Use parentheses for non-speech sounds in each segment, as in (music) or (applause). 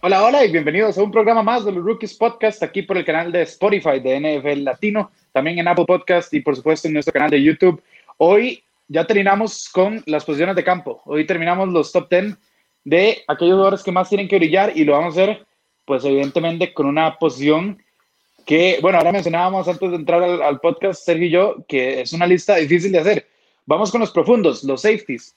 Hola, hola y bienvenidos a un programa más de los Rookies Podcast aquí por el canal de Spotify de NFL Latino, también en Apple Podcast y por supuesto en nuestro canal de YouTube. Hoy ya terminamos con las posiciones de campo. Hoy terminamos los top 10 de aquellos jugadores que más tienen que brillar y lo vamos a hacer pues evidentemente con una posición que, bueno, ahora mencionábamos antes de entrar al, podcast, Sergio y yo, que es una lista difícil de hacer. Vamos con los profundos, los safeties.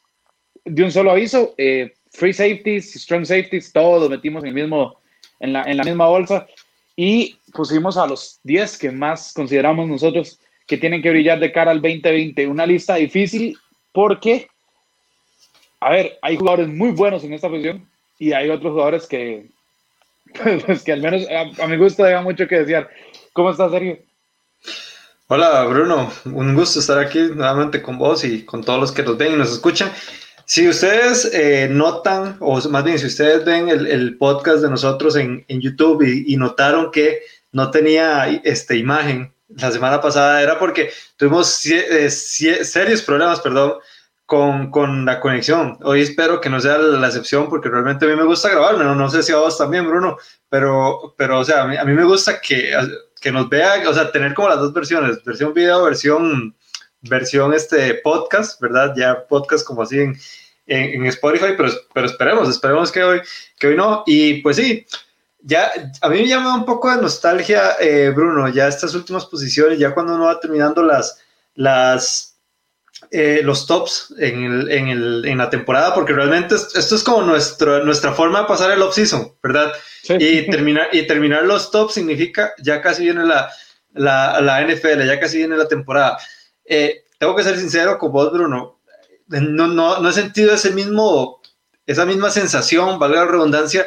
De un solo aviso, eh, free safeties, strong safeties, todos metimos en, el mismo, en, la, en la misma bolsa y pusimos a los 10 que más consideramos nosotros que tienen que brillar de cara al 2020. Una lista difícil porque, a ver, hay jugadores muy buenos en esta posición y hay otros jugadores que, (laughs) pues, que al menos a, a mi gusto dejan mucho que desear. ¿Cómo estás, Sergio? Hola, Bruno. Un gusto estar aquí nuevamente con vos y con todos los que nos ven y nos escuchan. Si ustedes eh, notan, o más bien si ustedes ven el, podcast de nosotros en, YouTube y, notaron que no tenía este, imagen la semana pasada, era porque tuvimos eh, serios problemas, perdón, con, con, la conexión. Hoy espero que no sea la excepción porque realmente a mí me gusta grabarme, no, no sé si a vos también, Bruno, pero, pero o sea, a mí, a mí me gusta que, que nos vea, o sea, tener como las dos versiones, versión video, versión versión este podcast, ¿verdad? Ya podcast como así en, en, Spotify, pero, pero esperemos, esperemos que hoy, que hoy no. Y pues sí, ya a mí me llama un poco de nostalgia, eh, Bruno, ya estas últimas posiciones, ya cuando uno va terminando las, las, eh, los tops en, el, en, el, en, la temporada, porque realmente esto es como nuestro, nuestra forma de pasar el off-season, ¿verdad? Y, terminar, y terminar los tops significa ya casi viene la, la, la NFL, ya casi viene la temporada. Eh, tengo que ser sincero con vos, Bruno. No, no, no he sentido ese mismo, esa misma sensación, valga la redundancia,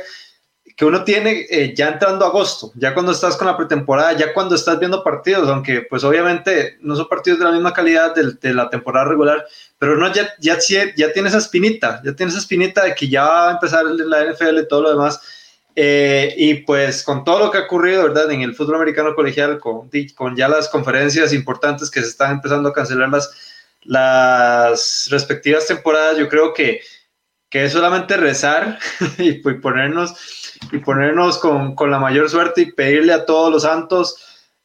que uno tiene eh, ya entrando agosto, ya cuando estás con la pretemporada, ya cuando estás viendo partidos, aunque pues obviamente no son partidos de la misma calidad de, la temporada regular, pero no, ya, ya, ya tiene esa espinita, ya tiene esa espinita de que ya va a empezar la NFL y todo lo demás. Eh, y pues con todo lo que ha ocurrido, ¿verdad? En el fútbol americano colegial, con, con ya las conferencias importantes que se están empezando a cancelar las, las respectivas temporadas, yo creo que, que es solamente rezar (laughs) y, ponernos, y ponernos con, con, la mayor suerte y pedirle a todos los santos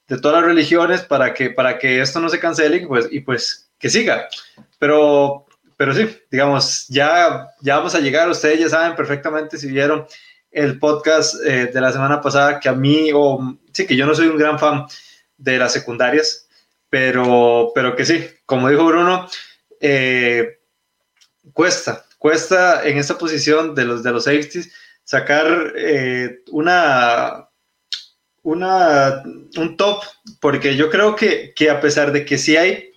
de todas las religiones para que, para que esto no se cancele y pues, y pues que siga. Pero, pero sí, digamos, ya, ya vamos a llegar, ustedes ya saben perfectamente si vieron el podcast eh, de la semana pasada, que a mí, o sí, que yo no soy un gran fan de las secundarias, pero, pero que sí, como dijo Bruno, eh, cuesta, cuesta en esta posición de los, de los safeties sacar eh, una, una, un top, porque yo creo que, que a pesar de que sí hay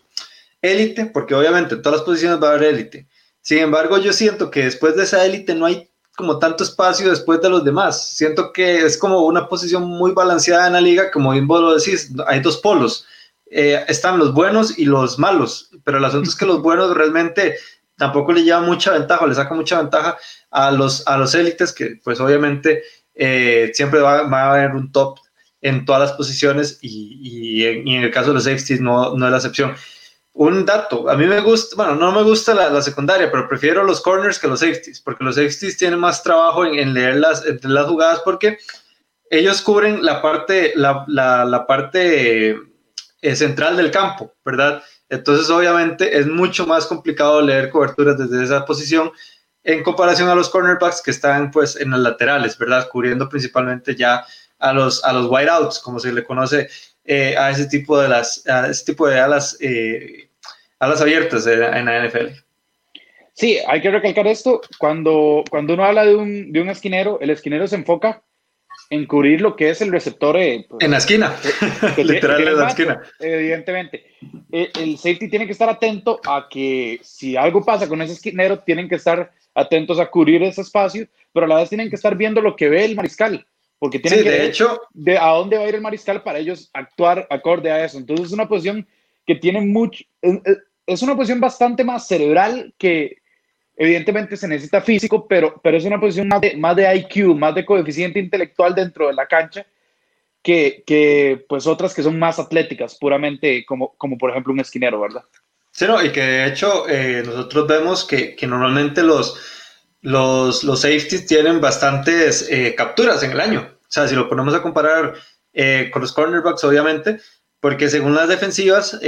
élite, porque obviamente en todas las posiciones va a haber élite, sin embargo yo siento que después de esa élite no hay como tanto espacio después de los demás. Siento que es como una posición muy balanceada en la liga, como bien vos lo decís, hay dos polos. Eh, están los buenos y los malos, pero el asunto es que los buenos realmente tampoco le llevan mucha ventaja, le saca mucha ventaja a los, a los élites, que pues obviamente eh, siempre va, a haber un top en todas las posiciones y, en, el caso de los safeties no, no es la excepción un dato, a mí me gusta, bueno, no me gusta la, secundaria, pero prefiero los corners que los safeties, porque los safeties tienen más trabajo en, leer las, las jugadas, porque ellos cubren la parte, la, parte eh, central del campo, ¿verdad? Entonces, obviamente, es mucho más complicado leer coberturas desde esa posición en comparación a los cornerbacks que están, pues, en las laterales, ¿verdad? Cubriendo principalmente ya a los, a los wideouts, como se le conoce eh, a ese tipo de las, a ese tipo de alas eh, alas abiertas en la NFL. Sí, hay que recalcar esto. Cuando, cuando uno habla de un, de un esquinero, el esquinero se enfoca en cubrir lo que es el receptor. Eh, pues, en la esquina, (laughs) literal en la esquina. Evidentemente. Eh, el safety tiene que estar atento a que si algo pasa con ese esquinero, tienen que estar atentos a cubrir ese espacio, pero a la vez tienen que estar viendo lo que ve el mariscal, porque tienen que de hecho, de a dónde va a ir el mariscal para ellos actuar acorde a eso. Entonces es una posición que tiene mucho, es una posición bastante más cerebral que, evidentemente se necesita físico, pero, pero es una posición más de, más de IQ, más de coeficiente intelectual dentro de la cancha que, que pues otras que son más atléticas, puramente como, como por ejemplo un esquinero, ¿verdad? Sí, no, y que de hecho eh, nosotros vemos que, que normalmente los, los, los, safeties tienen bastantes eh, capturas en el año. O sea, si lo ponemos a comparar eh, con los cornerbacks, obviamente, porque según las defensivas,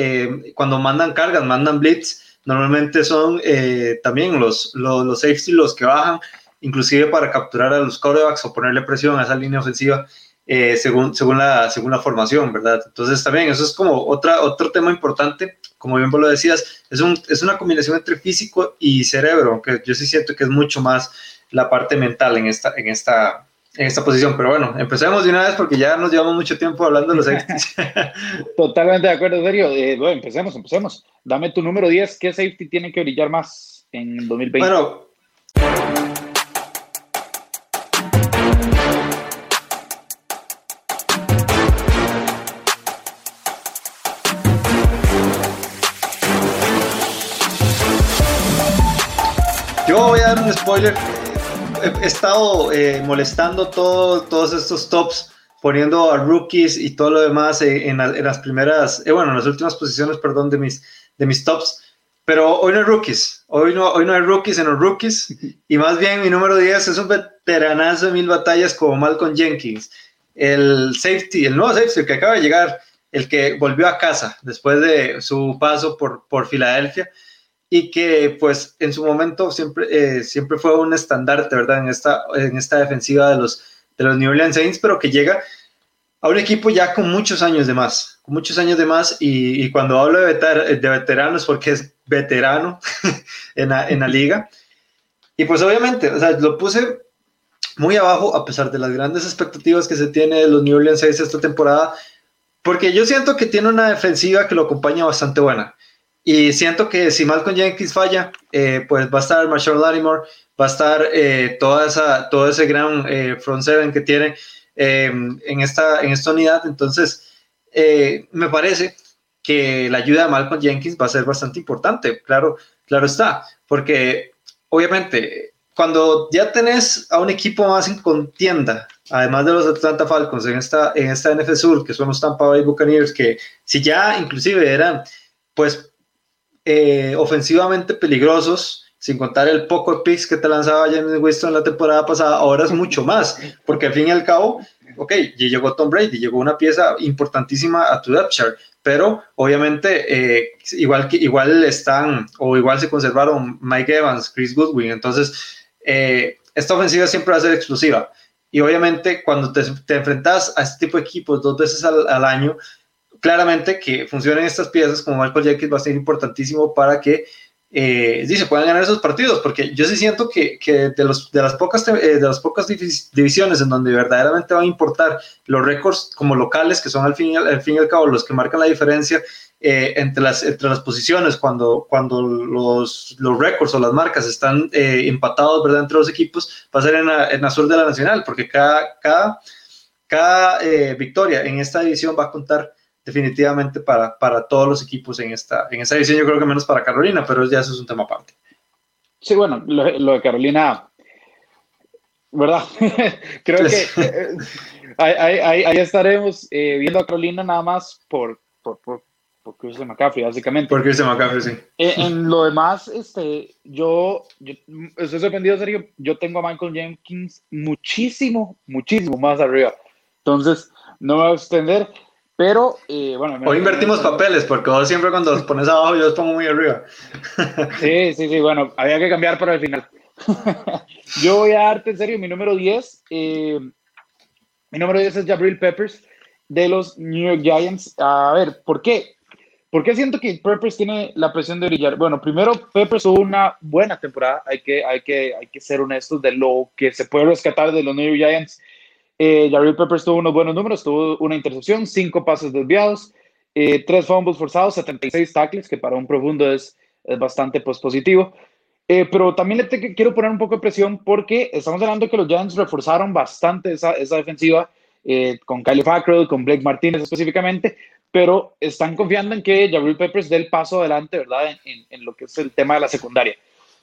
cuando mandan cargas, mandan blitz, normalmente son también los, los, los safeties los que bajan, inclusive para capturar a los quarterbacks o ponerle presión a esa línea ofensiva. Eh, según, según, la, según la formación, ¿verdad? Entonces también eso es como otra, otro tema importante, como bien vos lo decías, es, un, es una combinación entre físico y cerebro, aunque yo sí siento que es mucho más la parte mental en esta, en esta, en esta posición. Pero bueno, empecemos de una vez porque ya nos llevamos mucho tiempo hablando de los (laughs) safeties. (laughs) Totalmente de acuerdo, serio. Eh, bueno, empecemos, empecemos. Dame tu número 10. ¿Qué safety tiene que brillar más en 2020? Bueno. Yo voy a dar un spoiler. He, estado eh, molestando todo, todos estos tops, poniendo a rookies y todo lo demás en, las primeras, eh, bueno, en las últimas posiciones, perdón, de mis, de mis tops. Pero hoy no hay rookies. Hoy no, hoy no hay rookies en los rookies. Y más bien mi número 10 es un veteranazo de mil batallas como Malcolm Jenkins. El safety, el nuevo safety que acaba de llegar, el que volvió a casa después de su paso por, por Filadelfia y que pues en su momento siempre, eh, siempre fue un estandarte, ¿verdad? En esta, en esta defensiva de los, de los New Orleans Saints, pero que llega a un equipo ya con muchos años de más, con muchos años de más, y, cuando hablo de, veter, de veteranos, porque es veterano (laughs) en, la, en la liga, y pues obviamente, o sea, lo puse muy abajo a pesar de las grandes expectativas que se tiene de los New Orleans Saints esta temporada, porque yo siento que tiene una defensiva que lo acompaña bastante buena. Y siento que si Malcolm Jenkins falla, eh, pues va a estar Marshall Lattimore, va a estar eh, toda esa, todo ese gran eh, front seven que tiene en, esta, en esta unidad. Entonces, me parece que la ayuda de Malcolm Jenkins va a ser bastante importante. Claro, claro está, porque obviamente cuando ya tenés a un equipo más en contienda, además de los Atlanta Falcons en esta, en esta NFL Sur, que son los Tampa Bay Buccaneers, que si ya inclusive eran pues eh, ofensivamente peligrosos, sin contar el poco picks que te lanzaba James Winston la temporada pasada, ahora es mucho más, porque al fin y al cabo, ok, ya llegó Tom Brady, llegó una pieza importantísima a tu depth chart, pero obviamente eh, igual, igual están, o igual se conservaron Mike Evans, Chris Goodwin, entonces eh, esta ofensiva siempre va a ser explosiva. Y obviamente cuando te, te enfrentas a este tipo de equipos dos veces al, al año, claramente que funcionen estas piezas como Michael Jenkins va a ser importantísimo para que eh, se puedan ganar esos partidos, porque yo sí siento que, que de, los, de, las pocas, eh, de las pocas divisiones en donde verdaderamente van a importar los récords como locales, que son al fin, al fin y al cabo los que marcan la diferencia eh, entre, las, entre las posiciones, cuando, cuando los, los récords o las marcas están empatados ¿verdad? entre los equipos, va a ser en, la, en azul de la nacional, porque cada, cada, cada victoria en esta división va a contar definitivamente para, para todos los equipos en esta, en esta edición, yo creo que menos para Carolina, pero ya eso es un tema aparte. Sí, bueno, lo, de Carolina, ¿verdad? (laughs) creo que eh, ahí, ahí, ahí, estaremos eh, viendo a Carolina nada más por, por, por, por Christian McCaffrey, básicamente. Por Christian McCaffrey, sí. Eh, en lo demás, este, yo, yo estoy sorprendido, serio, yo tengo a Michael Jenkins muchísimo, muchísimo más arriba. Entonces, no me voy a extender. Pero, eh, bueno. Hoy invertimos papeles, porque vos siempre cuando los pones abajo yo los pongo muy arriba. (laughs) sí, sí, sí, bueno, había que cambiar para el final. (laughs) yo voy a darte en serio mi número 10. Eh, mi número 10 es Jabril Peppers de los New York Giants. A ver, ¿por qué? ¿Por qué siento que Peppers tiene la presión de brillar? Bueno, primero, Peppers tuvo una buena temporada. Hay que, hay, que, hay que ser honestos de lo que se puede rescatar de los New York Giants eh, Peppers tuvo unos buenos números, tuvo una intercepción, cinco pases desviados, eh, tres fumbles forzados, 76 tackles, que para un profundo es, bastante pues, positivo. Eh, pero también le quiero poner un poco de presión porque estamos hablando que los Giants reforzaron bastante esa, defensiva eh, con Kyle Fackrell, con Blake Martínez específicamente, pero están confiando en que Jabril Peppers dé el paso adelante, ¿verdad? En, lo que es el tema de la secundaria.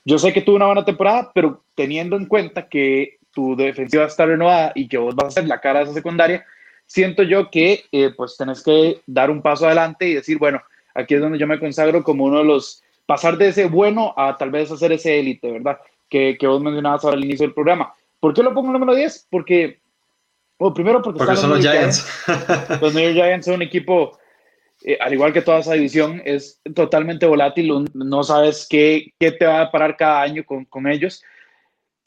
yo sé que tuvo una buena temporada, pero teniendo en cuenta que tu defensiva está renovada y que vos vas a ser la cara de esa secundaria, siento yo que eh, pues tenés que dar un paso adelante y decir, bueno, aquí es donde yo me consagro como uno de los, pasar de ese bueno a tal vez hacer ese élite, ¿verdad? Que, que vos mencionabas al inicio del programa. ¿Por qué lo pongo número 10? Porque, bueno, primero porque, son los Giants. (laughs) Los New York Giants son un equipo, eh, al igual que toda esa división, es totalmente volátil, no sabes qué, qué te va a parar cada año con, con ellos.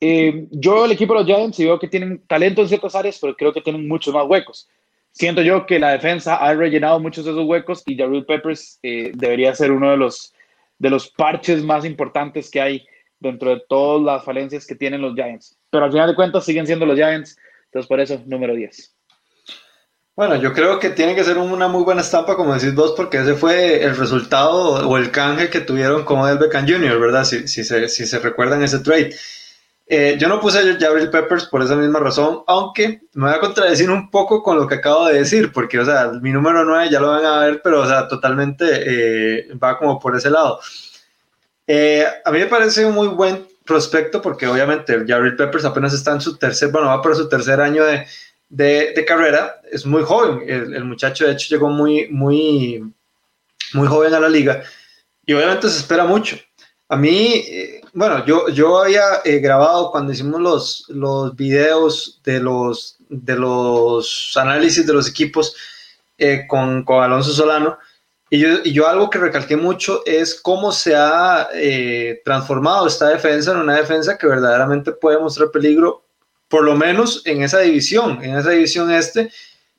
Eh, yo el equipo de los Giants y veo que tienen talento en ciertas áreas, pero creo que tienen muchos más huecos. Siento yo que la defensa ha rellenado muchos de esos huecos y Jared Peppers eh, debería ser uno de los, de los parches más importantes que hay dentro de todas las falencias que tienen los Giants. Pero al final de cuentas siguen siendo los Giants, entonces por eso número 10. Bueno, yo creo que tiene que ser una muy buena estampa, como decís vos, porque ese fue el resultado o el canje que tuvieron con el Beckham Jr., ¿verdad? Si, si, se, si se recuerdan ese trade. Eh, yo no puse a Jabril Peppers por esa misma razón, aunque me voy a contradecir un poco con lo que acabo de decir, porque, o sea, mi número 9 ya lo van a ver, pero, o sea, totalmente eh, va como por ese lado. Eh, a mí me parece un muy buen prospecto porque obviamente Jabril Peppers apenas está en su tercer, bueno, va por su tercer año de, de, carrera, es muy joven, el, el, muchacho de hecho llegó muy, muy, muy joven a la liga y obviamente se espera mucho. A mí, bueno, yo, yo había eh, grabado cuando hicimos los, los videos de los, de los análisis de los equipos eh, con, con, Alonso Solano. Y yo, y yo, algo que recalqué mucho es cómo se ha eh, transformado esta defensa en una defensa que verdaderamente puede mostrar peligro, por lo menos en esa división, en esa división este,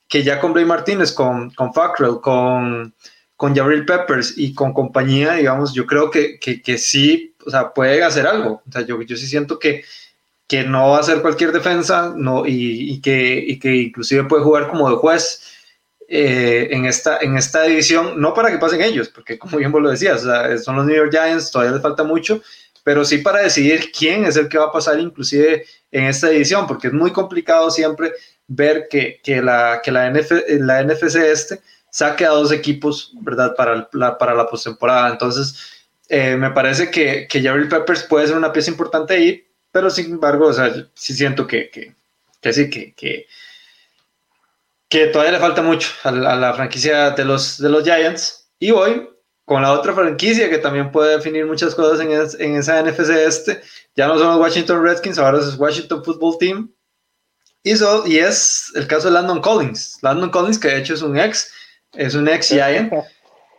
que ya con Bray Martínez, con, con Fackrell, con, con Jabril Peppers y con compañía, digamos, yo creo que, que, que sí o sea, puede hacer algo. O sea, yo, yo sí siento que, que no va a ser cualquier defensa no, y, y, que, y que inclusive puede jugar como de juez eh, en, esta, en esta división, no para que pasen ellos, porque como bien vos lo decías, o sea, son los New York Giants, todavía les falta mucho, pero sí para decidir quién es el que va a pasar inclusive en esta división, porque es muy complicado siempre ver que, que la, que la, NF, la NFC este saque a dos equipos, ¿verdad? Para la, para la postemporada. Entonces, eh, me parece que, que Jabril Peppers puede ser una pieza importante ahí, pero sin embargo, o sea, sí siento que, que, que sí, que, que, que, todavía le falta mucho a a la, franquicia de los, de los Giants. Y hoy, con la otra franquicia que también puede definir muchas cosas en, es, en esa NFC este, ya no son los Washington Redskins, ahora es Washington Football Team. Y, so, y es el caso de Landon Collins. Landon Collins, que de hecho es un ex, es un ex Giant.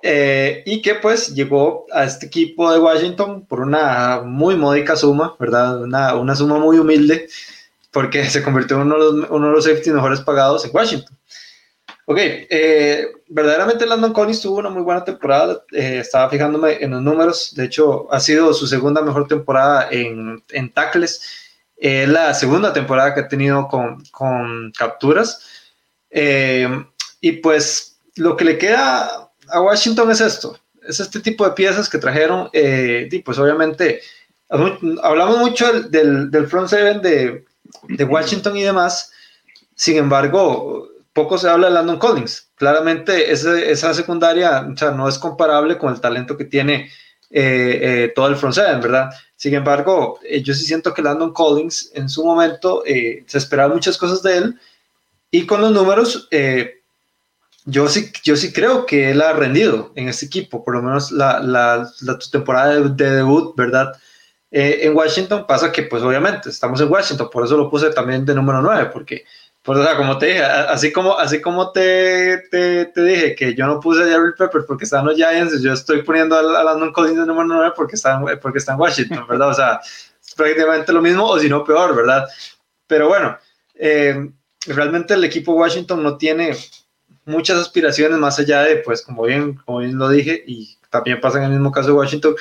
Eh, y que pues llegó a este equipo de Washington por una muy módica suma, ¿verdad? Una, una suma muy humilde, porque (laughs) se convirtió en uno de los, uno de los safety mejores pagados en Washington. Ok, eh, verdaderamente Landon Collins tuvo una muy buena temporada, eh, estaba fijándome en los números, de hecho ha sido su segunda mejor temporada en, en tackles, eh, la segunda temporada que ha tenido con, con capturas, y pues lo que le queda a Washington es esto, es este tipo de piezas que trajeron, eh, y pues obviamente hablamos mucho del, del front seven de, de, Washington y demás, sin embargo, poco se habla de Landon Collins. Claramente ese, esa secundaria o sea, no es comparable con el talento que tiene eh, eh, todo el front seven, ¿verdad? Sin embargo, eh, yo sí siento que Landon Collins en su momento eh, se esperaban muchas cosas de él y con los números yo sí, yo sí creo que él ha rendido en este equipo, por lo menos la, la, la temporada de, de, debut, ¿verdad? Eh, en Washington pasa que, pues obviamente, estamos en Washington, por eso lo puse también de número 9, porque, pues, o sea, como te dije, así como, así como te, te, te dije que yo no puse a Jerry Pepper porque está en los Giants, yo estoy poniendo a, Landon Collins de número 9 porque está, porque está en Washington, ¿verdad? O sea, es prácticamente lo mismo, o si no peor, ¿verdad? Pero bueno, eh, realmente el equipo Washington no tiene muchas aspiraciones más allá de, pues, como bien, como bien lo dije, y también pasa en el mismo caso de Washington,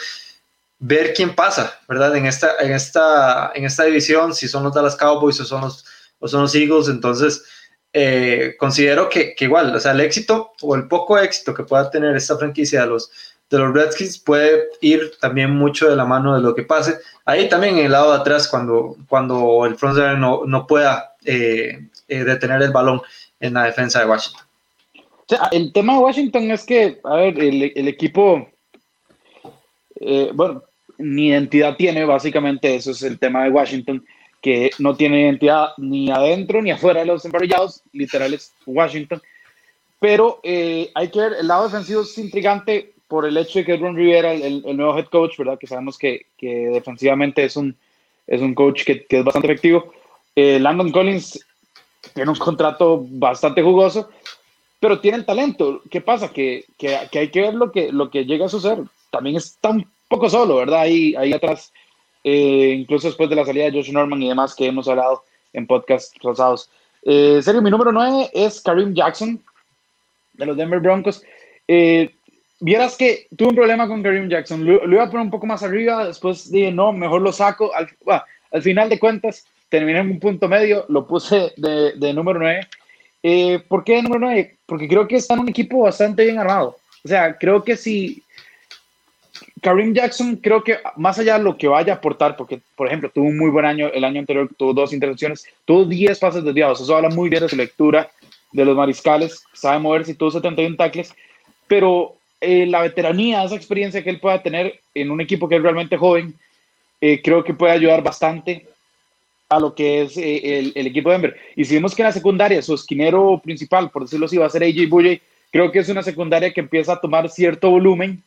ver quién pasa, ¿verdad? En esta, en esta, en esta división, si son los Dallas Cowboys o son los, o son los Eagles, entonces eh, considero que, que, igual, o sea, el éxito o el poco éxito que pueda tener esta franquicia de los, de los Redskins puede ir también mucho de la mano de lo que pase. Ahí también en el lado de atrás, cuando, cuando el front no, no pueda eh, eh, detener el balón en la defensa de Washington el tema de Washington es que, a ver, el, el equipo, eh, bueno, ni identidad tiene, básicamente eso es el tema de Washington, que no tiene identidad ni adentro ni afuera de los emparellados, literal es Washington. Pero eh, hay que ver, el lado defensivo es intrigante por el hecho de que Ron Rivera, el, el nuevo head coach, ¿verdad? Que sabemos que, que defensivamente es un, es un coach que, que es bastante efectivo. Eh, Landon Collins tiene un contrato bastante jugoso, pero tiene el talento. ¿Qué pasa? Que, que, hay que ver lo que, lo que llega a suceder. También está un poco solo, ¿verdad? Ahí, ahí atrás, eh, incluso después de la salida de Josh Norman y demás que hemos hablado en podcasts pasados. Eh, serio, mi número 9 es Karim Jackson, de los Denver Broncos. Eh, vieras que tuve un problema con Karim Jackson. Lo, iba a poner un poco más arriba, después dije, no, mejor lo saco. Al, al final de cuentas, terminé en un punto medio, lo puse de, de número 9. Eh, ¿Por qué número 9? Porque creo que está en un equipo bastante bien armado. O sea, creo que si Karim Jackson, creo que más allá de lo que vaya a aportar, porque, por ejemplo, tuvo un muy buen año, el año anterior tuvo dos intercepciones, tuvo 10 pases desviados, eso habla muy bien de su lectura de los mariscales, sabe moverse y tuvo 71 tackles, pero eh, la veteranía, esa experiencia que él pueda tener en un equipo que es realmente joven, eh, creo que puede ayudar bastante a lo que es eh, el, equipo de Denver. Y si vemos que en la secundaria su esquinero principal, por decirlo así, va a ser AJ Bulley, creo que es una secundaria que empieza a tomar cierto volumen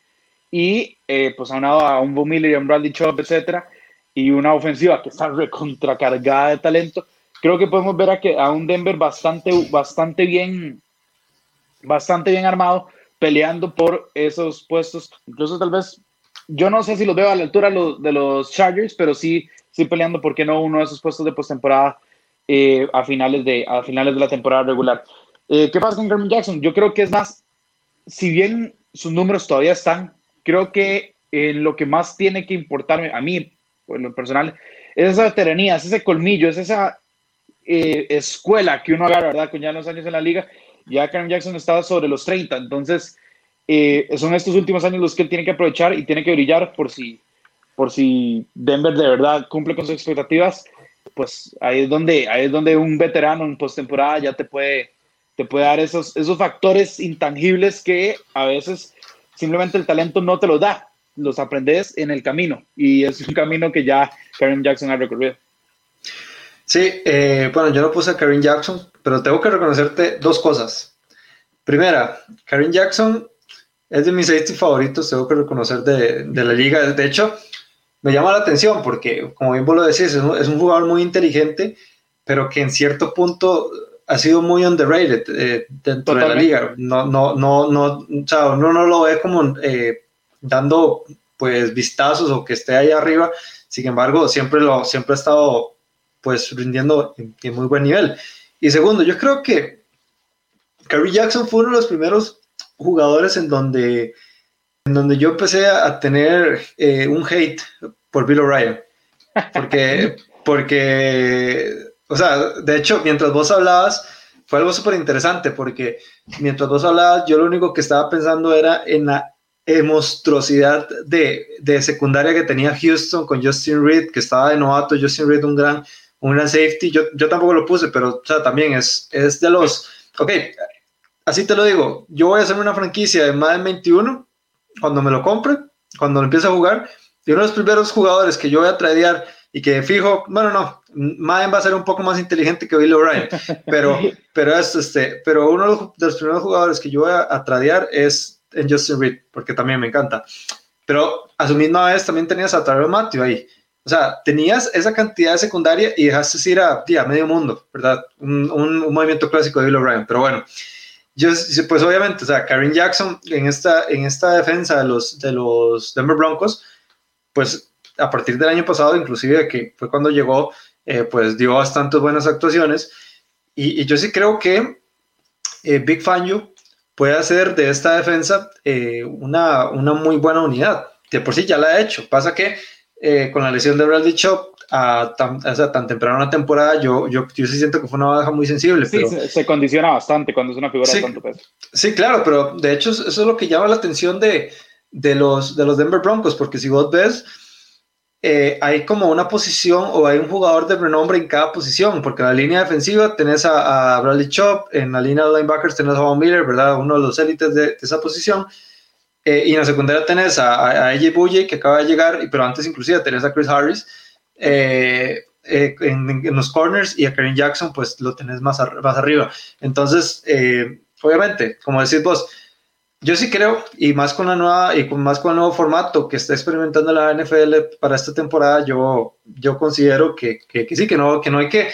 y eh, pues a un Bo Miller y a un Bradley Chubb, etcétera, y una ofensiva que está recontracargada de talento, creo que podemos ver a, que, a un Denver bastante, bastante bien, bastante bien armado, peleando por esos puestos, incluso tal vez, yo no sé si los veo a la altura de los Chargers, pero sí estoy peleando, ¿por qué no uno de esos puestos de postemporada eh, a, finales de, a finales de la temporada regular? Eh, ¿Qué pasa con Carmen Jackson? Yo creo que es más, si bien sus números todavía están, creo que en lo que más tiene que importarme a mí, en lo personal, es esa veteranía, es ese colmillo, es esa eh, escuela que uno agarra, ¿verdad? Con ya los años en la liga. Ya Karen Jackson estaba sobre los 30, entonces eh, son estos últimos años los que él tiene que aprovechar y tiene que brillar por si, por si Denver de verdad cumple con sus expectativas, pues ahí es donde, ahí es donde un veterano en postemporada ya te puede, te puede dar esos, esos factores intangibles que a veces simplemente el talento no te los da, los aprendes en el camino y es un camino que ya Karen Jackson ha recorrido. Sí, eh, bueno, yo no puse a Karen Jackson, pero tengo que reconocerte dos cosas. Primera, Karen Jackson es de mis safety favoritos, tengo que reconocer de, de la liga. De hecho, me llama la atención porque, como bien vos lo decís, es un, es un jugador muy inteligente, pero que en cierto punto ha sido muy underrated eh, dentro Totalmente. de la liga. No, no, no, no, o sea, uno no lo ve como eh, dando pues vistazos o que esté ahí arriba. Sin embargo, siempre lo, siempre ha estado pues rindiendo en, en muy buen nivel. Y segundo, yo creo que Curry Jackson fue uno de los primeros jugadores en donde en donde yo empecé a tener eh, un hate por Bill O'Brien. Porque, (laughs) porque, o sea, de hecho, mientras vos hablabas, fue algo súper interesante, porque mientras vos hablabas, yo lo único que estaba pensando era en la monstruosidad de, de secundaria que tenía Houston con Justin Reed, que estaba de novato, Justin Reed, un gran, un gran safety. Yo, yo tampoco lo puse, pero, o sea, también es, es de los. Ok, así te lo digo. Yo voy a hacer una franquicia de Madden 21 cuando me lo compre, cuando lo empiece a jugar, y uno de los primeros jugadores que yo voy a tradear y que fijo, bueno, no, Madden va a ser un poco más inteligente que Bill O'Brien, (laughs) pero, pero, es, este, pero uno de los primeros jugadores que yo voy a, a tradear es en Justin Reed, porque también me encanta. Pero a su misma vez también tenías a Tyler Matthew ahí. O sea, tenías esa cantidad de secundaria y dejaste ir a, a medio mundo, ¿verdad? Un, un, un movimiento clásico de Bill O'Brien. Pero bueno, yo, pues obviamente, o sea, Karen Jackson en esta, en esta defensa de los, de los Denver Broncos, pues a partir del año pasado, inclusive que fue cuando llegó, eh, pues dio bastantes buenas actuaciones. Y, y yo sí creo que eh, Big Fangio puede hacer de esta defensa eh, una, una, muy buena unidad. De por sí ya la ha hecho. Pasa que eh, con la lesión de Bradley Chop a tan, o sea, tan temprano una temporada, yo, yo, yo sí siento que fue una baja muy sensible. Sí, pero... se, se, condiciona bastante cuando es una figura sí, de tanto peso. Sí, claro, pero de hecho eso es lo que llama la atención de, de, los, de los Denver Broncos, porque si vos ves, eh, hay como una posición o hay un jugador de renombre en cada posición, porque en la línea defensiva tenés a, a Bradley Chop, en la línea de linebackers tenés a Von Miller, ¿verdad? Uno de los élites de, de esa posición. Eh, y en la secundaria tenés a, a, AJ Buye, que acaba de llegar, pero antes inclusive tenés a Chris Harris. Eh, eh, en, los corners y a Karen Jackson, pues lo tenés más, más arriba. Entonces, obviamente, como decís vos, yo sí creo, y más con la nueva, y con más con el nuevo formato que está experimentando la NFL para esta temporada, yo, yo considero que, que, sí, que no, que no hay que,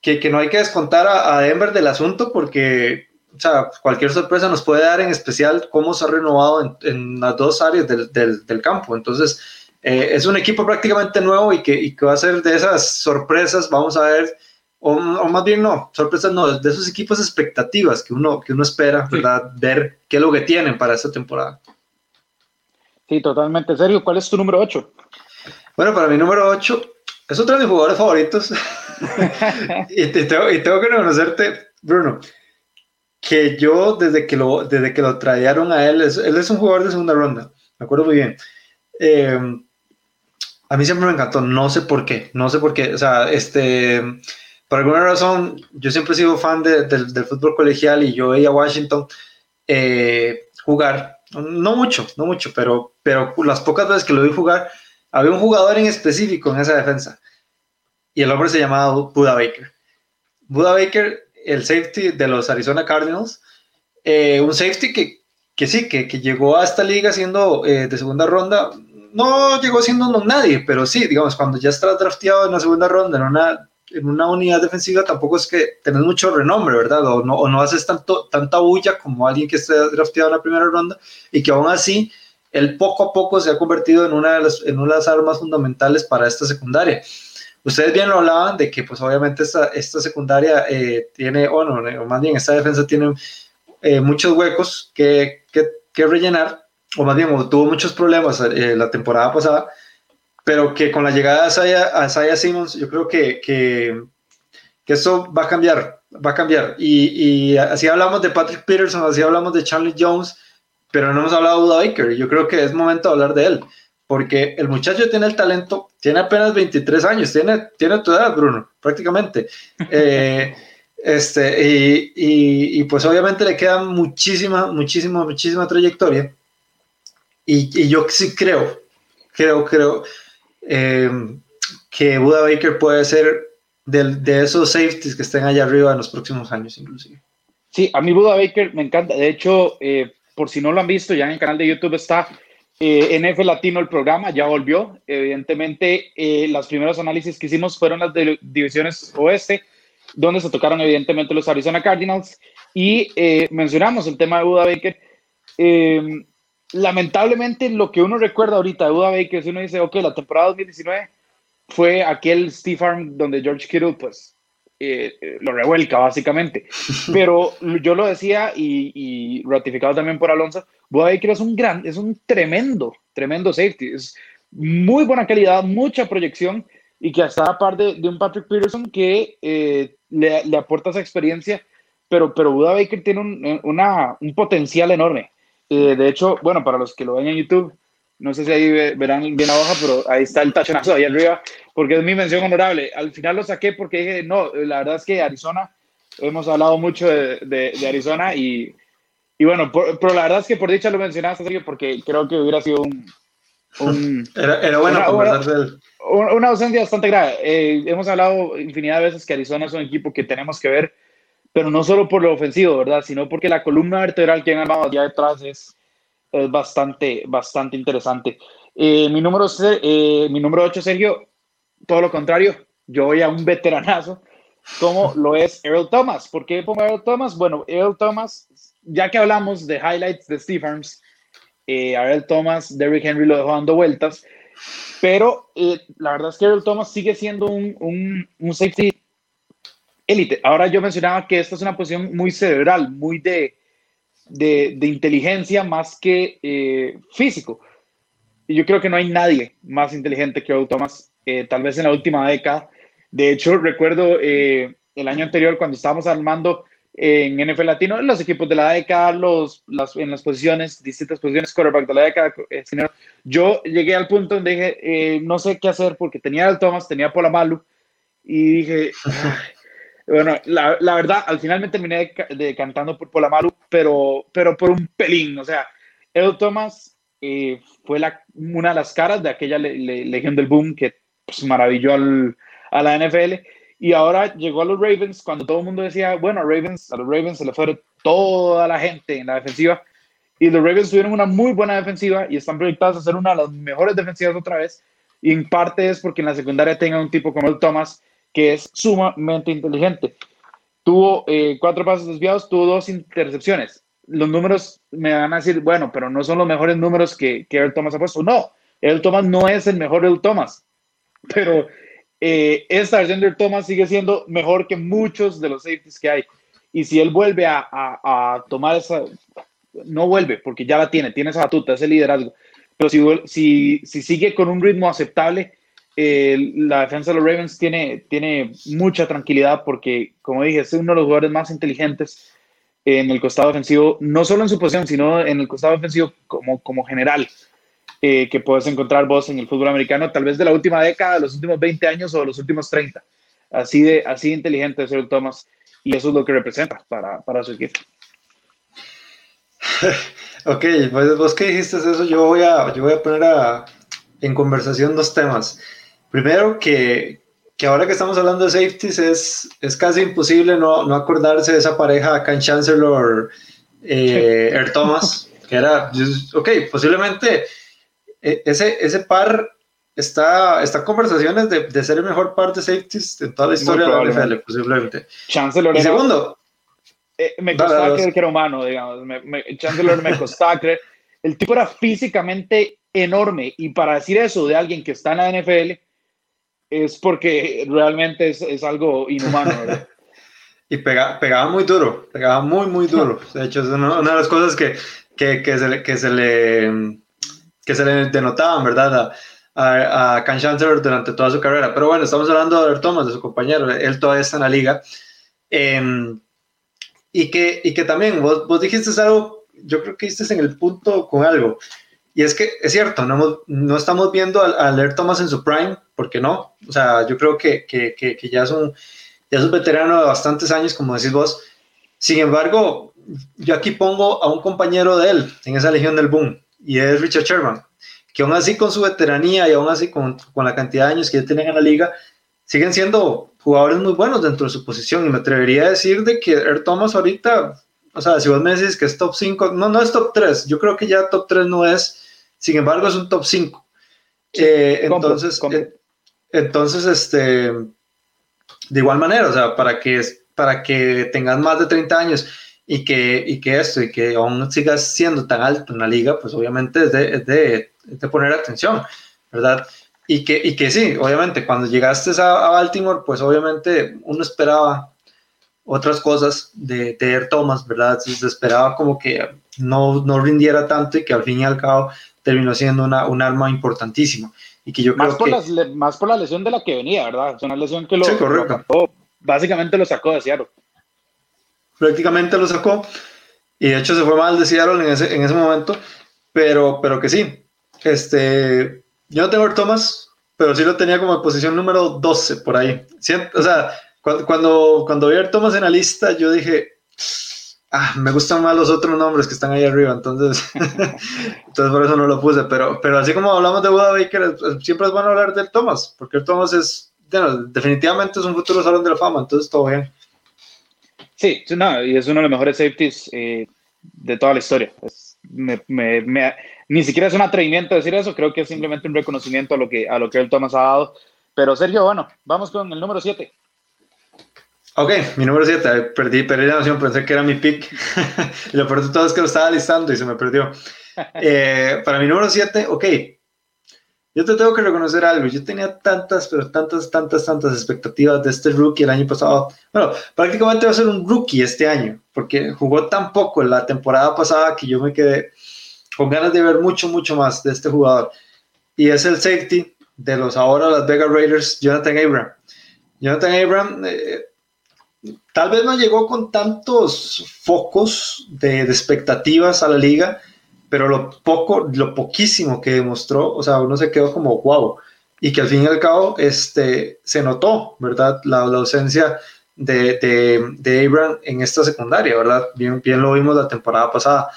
que, que no hay que descontar a, a, Denver del asunto porque, o sea, cualquier sorpresa nos puede dar en especial cómo se ha renovado en, en las dos áreas del, del, del campo. Entonces, eh, es un equipo prácticamente nuevo y que, y que va a ser de esas sorpresas, vamos a ver o, más bien no, sorpresas no, de esos equipos expectativas que uno, que uno espera, ¿verdad? Ver qué es lo que tienen para esta temporada. Sí, totalmente. Sergio, ¿cuál es tu número 8? Bueno, para mi número 8 es otro de mis jugadores favoritos. (laughs) y, tengo, y, tengo, que reconocerte, Bruno, que yo desde que lo, desde que lo trajeron a él, él es un jugador de segunda ronda, me acuerdo muy bien. Eh, a mí siempre me encantó, no sé por qué, no sé por qué, o sea, este por alguna razón, yo siempre he sido fan del fútbol colegial y yo veía a Washington eh, jugar, no mucho, no mucho, pero, pero las pocas veces que lo vi jugar, había un jugador en específico en esa defensa y el hombre se llamaba Buda Baker. Buda Baker, el safety de los Arizona Cardinals, eh, un safety que, que sí, que, que, llegó a esta liga siendo eh, de segunda ronda, no llegó siendo nadie, pero sí, digamos, cuando ya estás drafteado en la segunda ronda, en una en una unidad defensiva tampoco es que tenés mucho renombre, ¿verdad? O no, o no haces tanto, tanta bulla como alguien que esté drafteado en la primera ronda y que aún así él poco a poco se ha convertido en una de las, en las armas fundamentales para esta secundaria. Ustedes bien lo hablaban de que pues obviamente esta, esta secundaria eh, tiene, o, no, más bien esta defensa tiene eh, muchos huecos que, que, rellenar, o más bien tuvo muchos problemas eh, la temporada pasada, pero que con la llegada de Isaiah, Simmons, yo creo que, que, que, eso va a cambiar, va a cambiar. Y, y, así hablamos de Patrick Peterson, así hablamos de Charlie Jones, pero no hemos hablado de Buda Baker. Yo creo que es momento de hablar de él, porque el muchacho tiene el talento, tiene apenas 23 años, tiene, tiene tu edad, Bruno, prácticamente. (laughs) Eh, este, y, y, y, pues obviamente le queda muchísima, muchísima, muchísima trayectoria. Y, y yo sí creo, creo, creo eh, que Buda Baker puede ser de, de, esos safeties que estén allá arriba en los próximos años, inclusive. Sí, a mí Buda Baker me encanta. De hecho, eh, por si no lo han visto, ya en el canal de YouTube está eh, NF Latino el programa, ya volvió. Evidentemente, eh, los primeros análisis que hicimos fueron las de divisiones oeste, donde se tocaron evidentemente los Arizona Cardinals y eh, mencionamos el tema de Buda Baker. Lamentablemente lo que uno recuerda ahorita de Buda Baker es uno dice, ok, la temporada 2019 fue aquel Steve Arm donde George Kittle pues eh, eh, lo revuelca básicamente. (laughs) Pero yo lo decía y, y, ratificado también por Alonso, Buda Baker es un gran, es un tremendo, tremendo safety. Es muy buena calidad, mucha proyección y que hasta a par de, de un Patrick Peterson que eh, le, le, aporta esa experiencia, pero, pero Buda Baker tiene un, una, un potencial enorme. Eh, de hecho, bueno, para los que lo ven en YouTube, no sé si ahí verán bien la hoja, pero ahí está el tachonazo ahí arriba, porque es mi mención honorable. Al final lo saqué porque dije, no, la verdad es que Arizona, hemos hablado mucho de, de, de Arizona y, y bueno, por, pero la verdad es que por dicha lo mencionaste, Sergio, porque creo que hubiera sido un... un (laughs) era, era, bueno una, conversar de él. Una, una ausencia bastante grave. Eh, hemos hablado infinidad de veces que Arizona es un equipo que tenemos que ver pero no solo por lo ofensivo, ¿verdad? Sino porque la columna vertebral que han armado allá detrás es, es bastante, bastante interesante. Eh, mi, número, eh, mi número 8, Sergio, todo lo contrario, yo voy a un veteranazo, como lo es Earl Thomas. ¿Por qué pongo Earl Thomas? Bueno, Earl Thomas, ya que hablamos de highlights de Steve Arms, eh, Earl Thomas, Derrick Henry lo dejó dando vueltas, pero eh, la verdad es que Earl Thomas sigue siendo un, un, un safety élite. Ahora yo mencionaba que esta es una posición muy cerebral, muy de, de, inteligencia más que eh, físico. Y yo creo que no hay nadie más inteligente que Earl Thomas, eh, tal vez en la última década. De hecho, recuerdo eh, el año anterior cuando estábamos armando en NFL Latino, los equipos de la década, los, en las posiciones, distintas posiciones, quarterback de la década, yo llegué al punto donde dije, no sé qué hacer porque tenía el Thomas, tenía Polamalu y dije, (laughs) bueno, la, la, verdad, al final me terminé de, de cantando por Polamalu, pero, pero por un pelín. O sea, Earl Thomas eh, fue la, una de las caras de aquella Legión del Boom que pues, maravilló al, a la NFL. Y ahora llegó a los Ravens cuando todo el mundo decía, bueno, a, Ravens, a los Ravens se le fue toda la gente en la defensiva. Y los Ravens tuvieron una muy buena defensiva y están proyectados a ser una de las mejores defensivas otra vez. Y en parte es porque en la secundaria tenga un tipo como el Thomas que es sumamente inteligente. Tuvo eh, cuatro pasos desviados, tuvo dos intercepciones. Los números me van a decir, bueno, pero no son los mejores números que, que Thomas ha puesto. No, el Thomas no es el mejor el Thomas, pero eh, esta versión de Thomas sigue siendo mejor que muchos de los safeties que hay. Y si él vuelve a, a, tomar esa, no vuelve, porque ya la tiene, tiene esa batuta, ese liderazgo. Pero si, si, si sigue con un ritmo aceptable, la defensa de los Ravens tiene, tiene mucha tranquilidad porque, como dije, es uno de los jugadores más inteligentes en el costado ofensivo, no solo en su posición, sino en el costado ofensivo como, como general, eh, que puedes encontrar vos en el fútbol americano, tal vez de la última década, de los últimos 20 años o de los últimos 30. Así de, así inteligente es el Thomas y eso es lo que representa para, para su equipo. (laughs) ok, pues vos que dijiste eso, yo voy a, yo voy a poner a, en conversación dos temas. Primero, que, que ahora que estamos hablando de safeties, es, es casi imposible no, no acordarse de esa pareja acá en Chancellor eh, Air Thomas, que era, ok, posiblemente e, ese, ese par está, está en conversaciones de, de, ser el mejor par de safeties de toda la historia de la NFL, posiblemente. Chancellor y segundo, eh, me costaba creer que era humano, digamos. Me, Chancellor me costaba (laughs) creer. El tipo era físicamente enorme y para decir eso de alguien que está en la NFL es porque realmente es, es algo inhumano. (laughs) y pega, pegaba muy duro, pegaba muy, muy duro. De hecho, es una, de las cosas que, que, que, se le, que, se le, que se le denotaban, ¿verdad? A, a, Can Chancellor durante toda su carrera. Pero bueno, estamos hablando de Thomas, de su compañero. Él todavía está en la liga. Em, y, que, y que también vos, vos dijiste algo, yo creo que estás en el punto con algo. Y es que es cierto, no, no estamos viendo a, a Thomas en su prime, ¿por qué no? O sea, yo creo que, que, que, ya, es un, ya es un veterano de bastantes años, como decís vos. Sin embargo, yo aquí pongo a un compañero de él en esa legión del boom, y es Richard Sherman, que aún así con su veteranía y aún así con, con la cantidad de años que ya tienen en la liga, siguen siendo jugadores muy buenos dentro de su posición. Y me atrevería a decir de que Air Thomas ahorita, o sea, si vos me decís que es top 5, no, no es top 3, yo creo que ya top 3 no es sin embargo, es un top 5. Eh, entonces, eh, entonces, este, de igual manera, o sea, para que, para que tengas más de 30 años y que, y que esto, y que aún sigas siendo tan alto en la liga, pues obviamente es de, de, de poner atención, ¿verdad? Y que, y que sí, obviamente, cuando llegaste a, Baltimore, pues obviamente uno esperaba otras cosas de, de Air Thomas, ¿verdad? Se esperaba como que no, no rindiera tanto y que al fin y al cabo terminó siendo una, un arma importantísima. Y que yo más, por más por la lesión de la que venía, ¿verdad? Es una lesión que lo, básicamente lo sacó de Seattle. Prácticamente lo sacó. Y de hecho se fue mal de Seattle en ese, en ese momento. Pero, pero que sí. Este, yo no tengo a Thomas, pero sí lo tenía como posición número 12 por ahí. O sea, cuando, cuando, cuando vi a Thomas en la lista, yo dije, Ah, me gustan más los otros nombres que están ahí arriba, entonces, (laughs) entonces por eso no lo puse. Pero, pero así como hablamos de Buda Baker, siempre es bueno hablar del Thomas, porque el Thomas es, definitivamente es un futuro salón de la fama, entonces todo bien. Sí, no, y es uno de los mejores safeties eh, de toda la historia. ni siquiera es un atrevimiento decir eso, creo que es simplemente un reconocimiento a lo que, a lo que el Thomas ha dado. Pero Sergio, bueno, vamos con el número 7. Ok, mi número 7, perdí, perdí la noción, pensé que era mi pick. y (laughs) lo peor de todo es que lo estaba listando y se me perdió. (laughs) Eh, para mi número 7, ok. Yo te tengo que reconocer algo. Yo tenía tantas, pero tantas, tantas, tantas expectativas de este rookie el año pasado. Bueno, prácticamente va a ser un rookie este año, porque jugó tan poco en la temporada pasada que yo me quedé con ganas de ver mucho, mucho más de este jugador. Y es el safety de los ahora Las Vegas Raiders, Jonathan Abram. Jonathan Abram. Eh, tal vez no llegó con tantos focos de, expectativas a la liga, pero lo poco, lo poquísimo que demostró, o sea, uno se quedó como wow. Y que al fin y al cabo este, se notó, ¿verdad? La, ausencia de, de, Abraham en esta secundaria, ¿verdad? Bien, bien lo vimos la temporada pasada.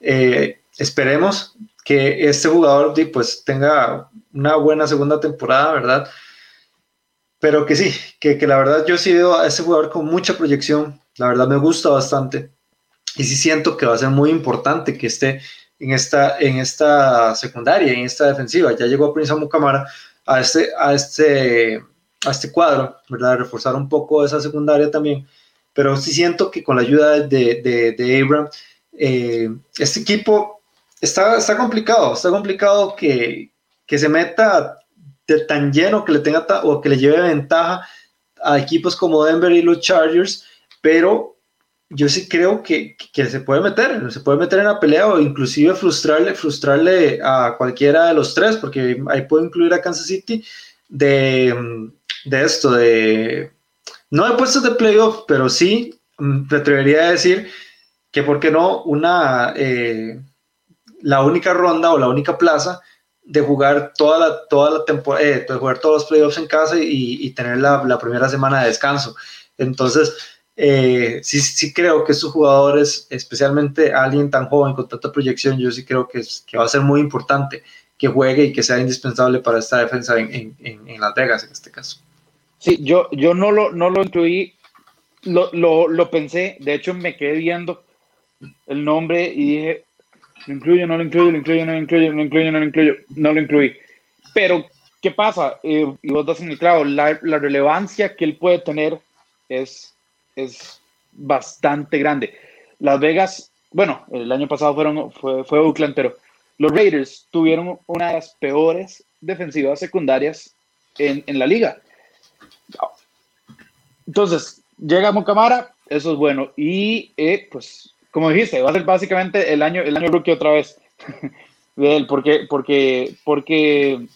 Eh, esperemos que este jugador pues tenga una buena segunda temporada, ¿verdad? Pero que sí, que, que la verdad yo sí veo a este jugador con mucha proyección, la verdad me gusta bastante y sí siento que va a ser muy importante que esté en esta, en esta secundaria, en esta defensiva. Ya llegó Prince Mucamara a este, a este, a este cuadro, ¿verdad? Reforzar un poco esa secundaria también. Pero sí siento que con la ayuda de, de, de Abram, eh, este equipo está, está complicado, está complicado que, que se meta tan lleno que le tenga o que le lleve ventaja a equipos como Denver y los Chargers, pero yo sí creo que, que, se puede meter, se puede meter en la pelea o inclusive frustrarle, frustrarle a cualquiera de los tres, porque ahí puedo incluir a Kansas City de, de esto, de no de puestos de playoff, pero sí mm, me atrevería a decir que, ¿por qué no? Una, eh, la única ronda o la única plaza de jugar toda la, toda la temporada, eh, de jugar todos los playoffs en casa y, y tener la, primera semana de descanso. Entonces, eh, sí, sí creo que estos jugadores, especialmente alguien tan joven con tanta proyección, yo sí creo que, que va a ser muy importante que juegue y que sea indispensable para esta defensa en, en, en Las Vegas en este caso. Sí, yo, yo no, lo, no lo incluí, lo, lo, lo, pensé, de hecho me quedé viendo el nombre y dije, lo incluyo, no lo incluyo, lo incluyo, no lo incluyo, no lo incluyo, no lo incluyo, no lo incluí. Pero, ¿qué pasa? Eh, y vos das el clavo, la, la relevancia que él puede tener es es bastante grande. Las Vegas, bueno, el año pasado fueron, fue, fue Oakland, pero los Raiders tuvieron una de las peores defensivas secundarias en, en la liga. Entonces, llega Mucamara, eso es bueno. Y eh, pues, como dijiste, va a ser básicamente el año, el año rookie otra vez (laughs) de él, porque, porque, porque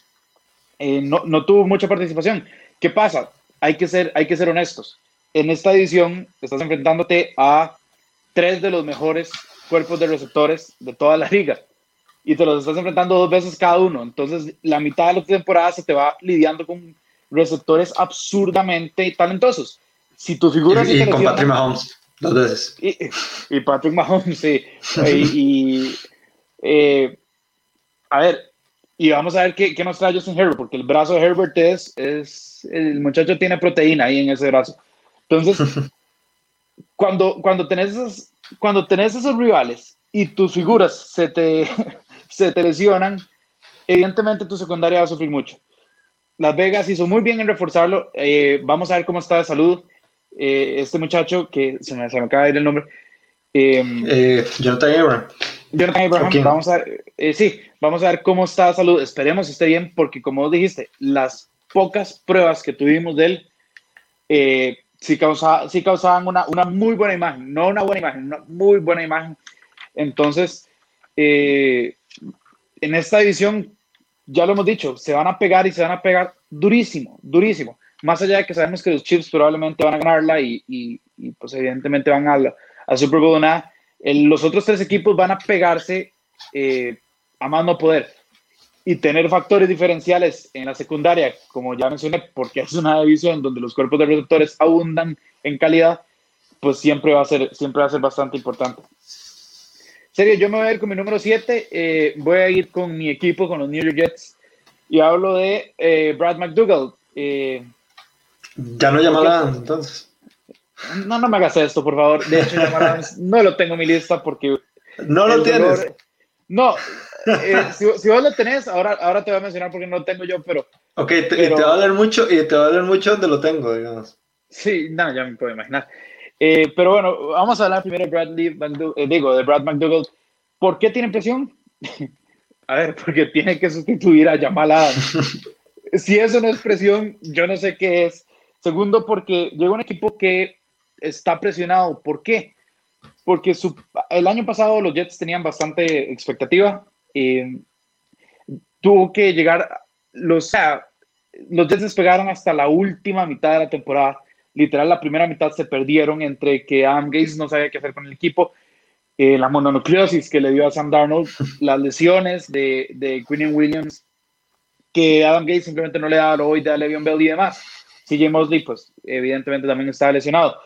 eh, no, no, tuvo mucha participación. ¿Qué pasa? Hay que ser, hay que ser honestos en esta edición estás enfrentándote a tres de los mejores cuerpos de receptores de toda la liga y te los estás enfrentando dos veces cada uno. Entonces, la mitad de la temporada se te va lidiando con receptores absurdamente talentosos. Si tu figura... Y, con Patrick Mahomes, dos veces. Y, Patrick Mahomes, sí. y, eh, a ver, y vamos a ver qué, qué nos trae Justin Herbert, porque el brazo de Herbert es, es, el muchacho tiene proteína ahí en ese brazo. Entonces, (laughs) cuando, cuando, tenés esos, cuando tenés esos rivales y tus figuras se te, (laughs) se te lesionan, evidentemente tu secundaria va a sufrir mucho. Las Vegas hizo muy bien en reforzarlo. Eh, vamos a ver cómo está de salud eh, este muchacho, que se me, se me, acaba de ir el nombre. Em, eh, Jonathan Abraham. Jonathan Abraham, vamos a ver, eh, sí, vamos a ver cómo está de salud. Esperemos esté bien, porque como dijiste, las pocas pruebas que tuvimos de él, sí, sí causaban una, una, muy buena imagen, no una buena imagen, una muy buena imagen. Entonces, eh, en esta división, ya lo hemos dicho, se van a pegar y se van a pegar durísimo, durísimo. Más allá de que sabemos que los Chiefs probablemente van a ganarla y, y, y pues evidentemente van a a Super Bowl nada, los otros tres equipos van a pegarse eh, a más no poder y tener factores diferenciales en la secundaria, como ya mencioné, porque es una división donde los cuerpos de receptores abundan en calidad, pues siempre va a ser, siempre va a ser bastante importante. Serio, yo me voy a ir con mi número 7, eh, voy a ir con mi equipo, con los New York Jets, y hablo de eh, Brad McDougall. Eh, ya no llamarán entonces. No, no me hagas esto, por favor. De hecho, no lo tengo en mi lista porque... No lo tienes. no, eh, si, si, vos lo tenés, ahora, ahora te voy a mencionar porque no lo tengo yo, pero. Ok, te, pero, y te va a doler mucho, y te va a doler mucho donde lo tengo, digamos. Sí, no, ya me puedo imaginar. Eh, pero bueno, vamos a hablar primero de Bradley eh, digo, de Brad McDougall. ¿Por qué tiene presión? (laughs) a ver, porque tiene que sustituir a Jamal Adams. (laughs) si eso no es presión, yo no sé qué es. Segundo, porque llega un equipo que está presionado. ¿Por qué? Porque su, el año pasado los Jets tenían bastante expectativa, eh, tuvo que llegar, los, los Jets despegaron hasta la última mitad de la temporada. Literal, la primera mitad se perdieron entre que Adam Gates no sabía qué hacer con el equipo, eh, la mononucleosis que le dio a Sam Darnold, (laughs) las lesiones de, de Quinn Williams, que Adam Gates simplemente no le daba hoy de Le'Veon Bell y demás. CJ Mosley, pues evidentemente también estaba lesionado.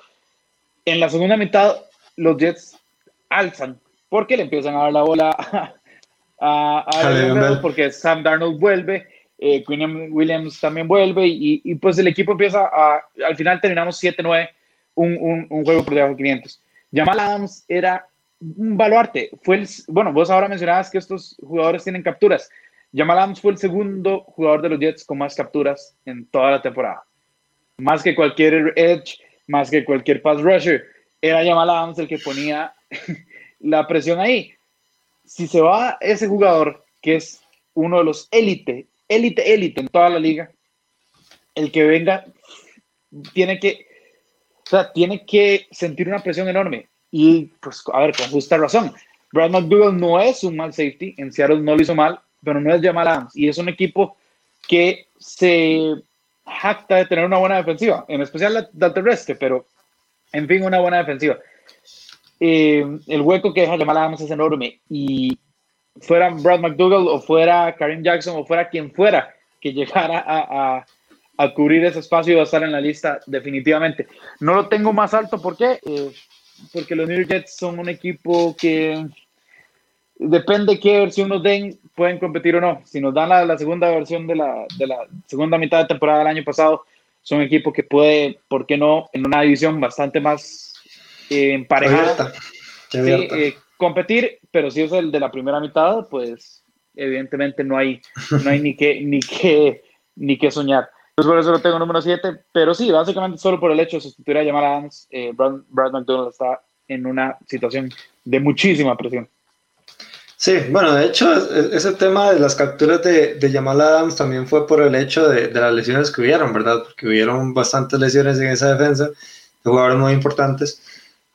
En la segunda mitad, los Jets alzan porque le empiezan a dar la bola (laughs) a, a porque Sam Darnold vuelve, eh, Williams también vuelve y, y, pues el equipo empieza a, al final terminamos 7-9, un, un, un, juego por debajo de 500. Jamal Adams era un baluarte, fue el, bueno, vos ahora mencionabas que estos jugadores tienen capturas. Jamal Adams fue el segundo jugador de los Jets con más capturas en toda la temporada. Más que cualquier edge, más que cualquier pass rusher. Era Jamal Adams el que ponía (laughs) la presión ahí. Si se va ese jugador, que es uno de los élite, élite, élite en toda la liga, el que venga tiene que, o sea, tiene que sentir una presión enorme. Y pues, a ver, con justa razón. Brad McDougall no es un mal safety, en Seattle no lo hizo mal, pero no es Jamal Adams. Y es un equipo que se jacta de tener una buena defensiva, en especial la, terrestre, pero en fin, una buena defensiva. Eh, el hueco que deja Jamal Adams es enorme y fuera Brad McDougall o fuera Karim Jackson o fuera quien fuera que llegara a, a, cubrir ese espacio y a estar en la lista definitivamente. No lo tengo más alto, ¿por qué? Eh, porque los New York Jets son un equipo que depende qué versión nos den, pueden competir o no. Si nos dan la, segunda versión de la, de la, segunda mitad de temporada del año pasado, son un equipo que puede, ¿por qué no?, en una división bastante más eh, emparejada. Eh, competir, pero si es el de la primera mitad, pues evidentemente no hay, no hay ni, que, ni, que, ni que soñar. Entonces por eso lo tengo número 7, pero sí, básicamente solo por el hecho de sustituir a Jamal Adams, eh, Brad, Brad McDonald está en una situación de muchísima presión. Sí, bueno, de hecho, ese tema de las capturas de, de Jamal Adams también fue por el hecho de, de, las lesiones que hubieron, ¿verdad? Porque hubieron bastantes lesiones en esa defensa, de jugadores muy importantes.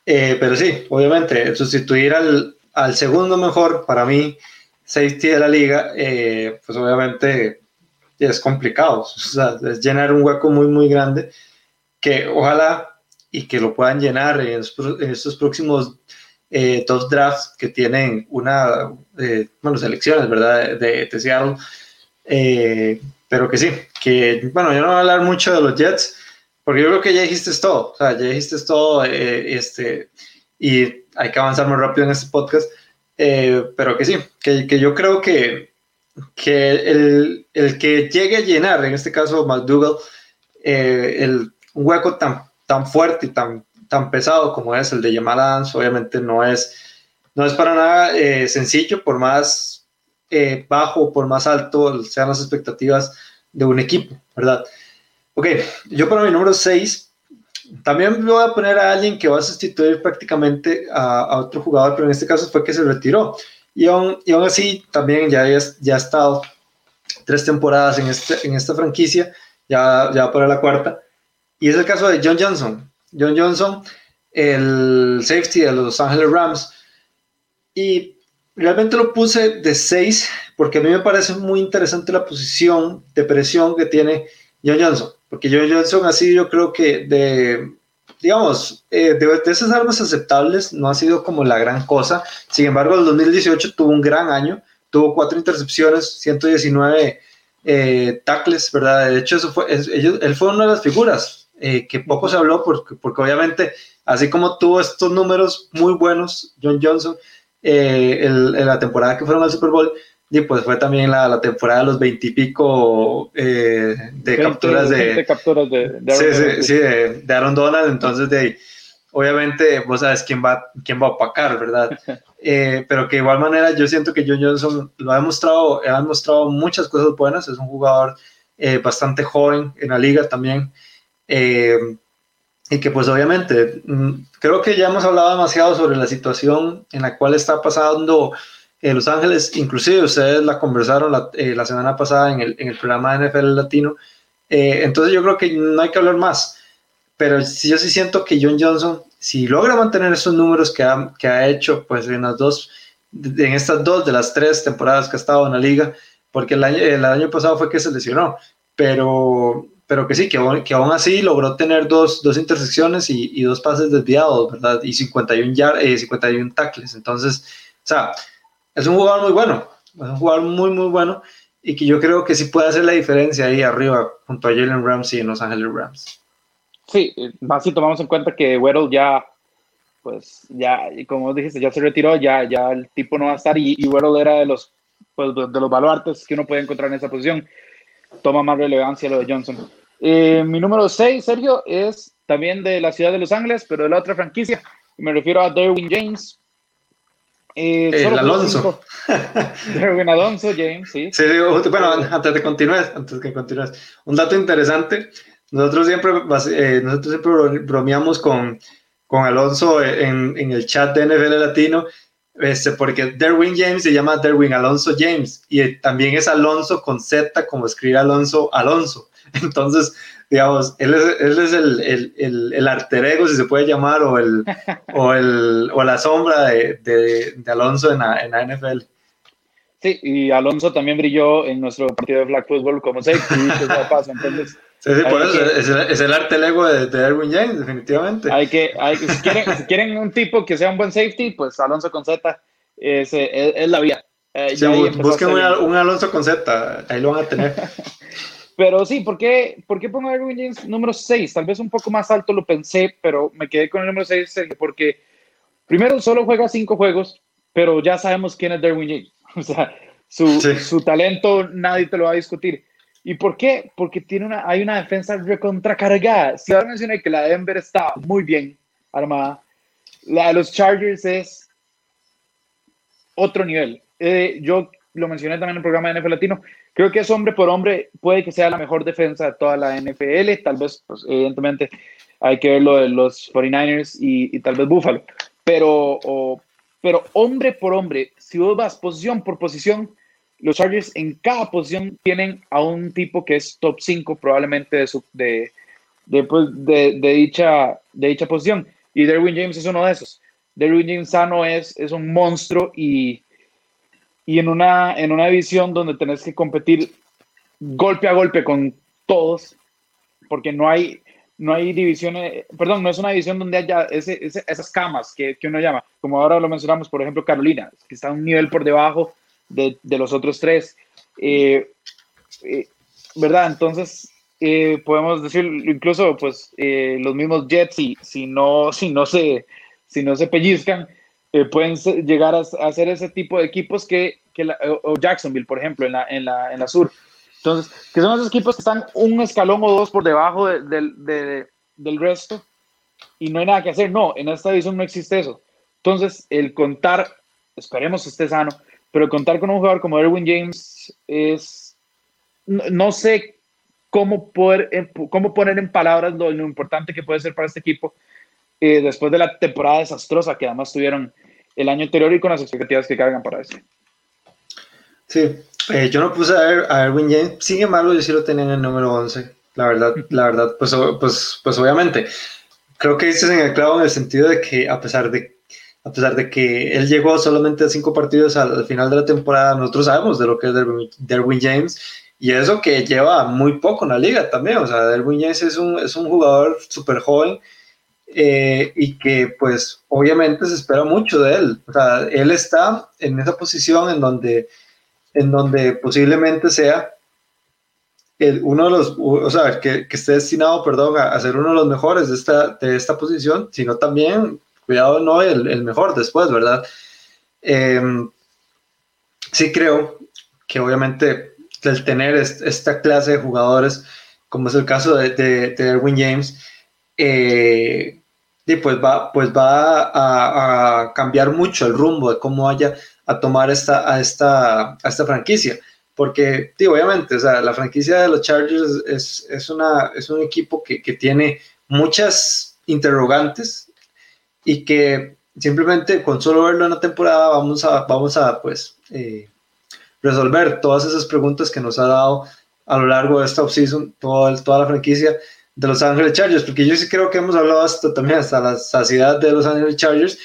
Eh, pero sí, obviamente, sustituir al, al, segundo mejor, para mí, safety de la liga, eh, pues obviamente es complicado. (laughs) O sea, es llenar un hueco muy, muy grande que ojalá y que lo puedan llenar en, en estos próximos eh, dos drafts que tienen una, eh, bueno, selecciones, ¿verdad? De, de Seattle. Eh, pero que sí, que, bueno, yo no voy a hablar mucho de los Jets, porque yo creo que ya dijiste todo, o sea, ya dijiste todo, este, y hay que avanzar más rápido en este podcast, pero que sí, que, que yo creo que, que el, el, que llegue a llenar, en este caso McDougall, el, un hueco tan, tan fuerte y tan tan pesado como es el de Jamal Adams, obviamente no es, no es para nada eh, sencillo, por más eh, bajo, por más alto sean las expectativas de un equipo, ¿verdad? Ok, yo para mi número 6, también voy a poner a alguien que va a sustituir prácticamente a, otro jugador, pero en este caso fue que se retiró. Y aún, y aún así, también ya, ya ha estado tres temporadas en, este, en esta franquicia, ya, ya para la cuarta. Y es el caso de John Johnson. John Johnson, el safety de los Los Angeles Rams. Y realmente lo puse de 6 porque a mí me parece muy interesante la posición de presión que tiene John Johnson. Porque John Johnson así yo creo que de, digamos, eh, de, esas armas aceptables no ha sido como la gran cosa. Sin embargo, el 2018 tuvo un gran año. Tuvo cuatro intercepciones, 119 eh, tackles, ¿verdad? De hecho, eso fue, él fue una de las figuras eh, que poco se habló porque, porque obviamente, así como tuvo estos números muy buenos, John Johnson, eh, en la temporada que fueron al Super Bowl, y pues fue también la, la temporada de los veintipico eh, de capturas de, capturas de, sí, sí, sí, de, Aaron Donald, entonces de obviamente vos sabes quién va, quién va a opacar, ¿verdad? (laughs) Eh, pero que de igual manera yo siento que John Johnson lo ha demostrado, ha demostrado muchas cosas buenas, es un jugador bastante joven en la liga también, eh, y que pues obviamente mm, creo que ya hemos hablado demasiado sobre la situación en la cual está pasando en Los Ángeles, inclusive ustedes la conversaron la, eh, la semana pasada en el, en el, programa de NFL Latino, eh, entonces yo creo que no hay que hablar más, pero yo sí siento que John Johnson, si logra mantener esos números que ha, que ha hecho pues en las dos, en estas dos de las tres temporadas que ha estado en la liga, porque el año, el año pasado fue que se lesionó, pero pero que sí, que, que aún así logró tener dos, dos intersecciones y, y, dos pases desviados, ¿verdad? Y 51, yard, eh, 51 tackles. Entonces, o sea, es un jugador muy bueno, es un jugador muy, muy bueno y que yo creo que sí puede hacer la diferencia ahí arriba junto a Jalen Ramsey en Los Ángeles Rams. Sí, más si tomamos en cuenta que Weddle ya, pues ya, como dijiste, ya se retiró, ya, ya el tipo no va a estar y, y Weddle era de los pues, de los baluartes que uno puede encontrar en esa posición. Toma más relevancia lo de Johnson. Eh, mi número 6, Sergio, es también de la ciudad de Los Ángeles, pero de la otra franquicia. Me refiero a Derwin James. Eh, el Alonso. (laughs) Derwin Alonso, James, sí. Sí, bueno, antes de continúes, antes que continúes, un dato interesante. Nosotros siempre, eh, nosotros siempre bromeamos con, con Alonso en, en, el chat de NFL Latino, este, porque Derwin James se llama Derwin Alonso James y también es Alonso con Z, como escribe Alonso Alonso. Entonces, digamos, él es, él es el, el, el, alter ego, si se puede llamar, o, el, o, el, o la sombra de, de, de Alonso en la, en la, NFL. Sí, y Alonso también brilló en nuestro partido de flag football como safety, pasa, entonces... Sí, sí, por eso es, el, es el arte ego de, de, Erwin James, definitivamente. Hay que, hay, si, quieren, si quieren un tipo que sea un buen safety, pues Alonso con Z es, es, es la vía. Eh, sí, busquen un, un, Alonso con Z, ahí lo van a tener. (laughs) Pero sí, ¿por qué, ¿por qué pongo a Derwin James número 6? Tal vez un poco más alto lo pensé, pero me quedé con el número 6 porque primero solo juega 5 juegos, pero ya sabemos quién es Derwin James. (laughs) O sea, su, sí. su, talento nadie te lo va a discutir. ¿Y por qué? Porque tiene una, hay una defensa recontracargada. Si ahora mencioné que la de Denver está muy bien armada, la de los Chargers es otro nivel. Eh, yo lo mencioné también en el programa de NFL Latino, creo que es hombre por hombre, puede que sea la mejor defensa de toda la NFL, tal vez, pues, evidentemente, hay que ver lo de los 49ers y, tal vez Buffalo, pero, pero hombre por hombre, si vos vas posición por posición, los Chargers en cada posición tienen a un tipo que es top 5 probablemente de, su, de, pues, de, de, dicha, de dicha posición, y Derwin James es uno de esos. Derwin James sano es, es un monstruo y y en una, en una división donde tenés que competir golpe a golpe con todos, porque no hay, no hay divisiones, perdón, no es una división donde haya ese, ese, esas camas que, que, uno llama, como ahora lo mencionamos, por ejemplo, Carolina, que está un nivel por debajo de, de los otros tres, eh, eh, ¿verdad? Entonces, eh, podemos decir, incluso, pues, eh, los mismos Jets, si, si, no, (laughs) si, no se, si no se pellizcan, eh, pueden llegar a, a, ser ese tipo de equipos que, que la, o Jacksonville, por ejemplo, en la, en, la, en la sur. Entonces, que son esos equipos que están un escalón o dos por debajo de, de, de, del resto y no hay nada que hacer. No, en esta división no existe eso. Entonces, el contar, esperemos que esté sano, pero contar con un jugador como Erwin James es, no, no sé cómo, poder, cómo poner en palabras lo, lo importante que puede ser para este equipo eh, después de la temporada desastrosa que además tuvieron el año anterior y con las expectativas que cargan para eso. Sí, eh, yo no puse a, er a, Erwin James, sin embargo yo sí lo tenía en el número 11, la verdad, la verdad, pues, pues, pues obviamente, creo que dices en el clavo en el sentido de que a pesar de, a pesar de que él llegó solamente a cinco partidos al, al final de la temporada, nosotros sabemos de lo que es Derwin, Derwin James. Y eso que lleva muy poco en la liga también, o sea, Derwin James es un, es un jugador súper joven, eh, y que pues obviamente se espera mucho de él. O sea, él está en esa posición en donde, en donde posiblemente sea el, uno de los, o sea, que, que, esté destinado, perdón, a, a, ser uno de los mejores de esta, de esta posición, sino también, cuidado, no el, el mejor después, ¿verdad? Eh, sí creo que obviamente el tener esta clase de jugadores, como es el caso de, de, de Erwin James, eh, y pues va, pues va a, cambiar mucho el rumbo de cómo vaya a tomar esta, a, esta, a esta franquicia. Porque, obviamente, o sea, la franquicia de los Chargers es, es, una, es un equipo que, que tiene muchas interrogantes y que simplemente con solo verlo en la temporada vamos a, vamos a pues, eh, resolver todas esas preguntas que nos ha dado a lo largo de esta offseason, toda, toda la franquicia de Los Ángeles Chargers, porque yo sí creo que hemos hablado hasta también hasta la saciedad de Los Ángeles Chargers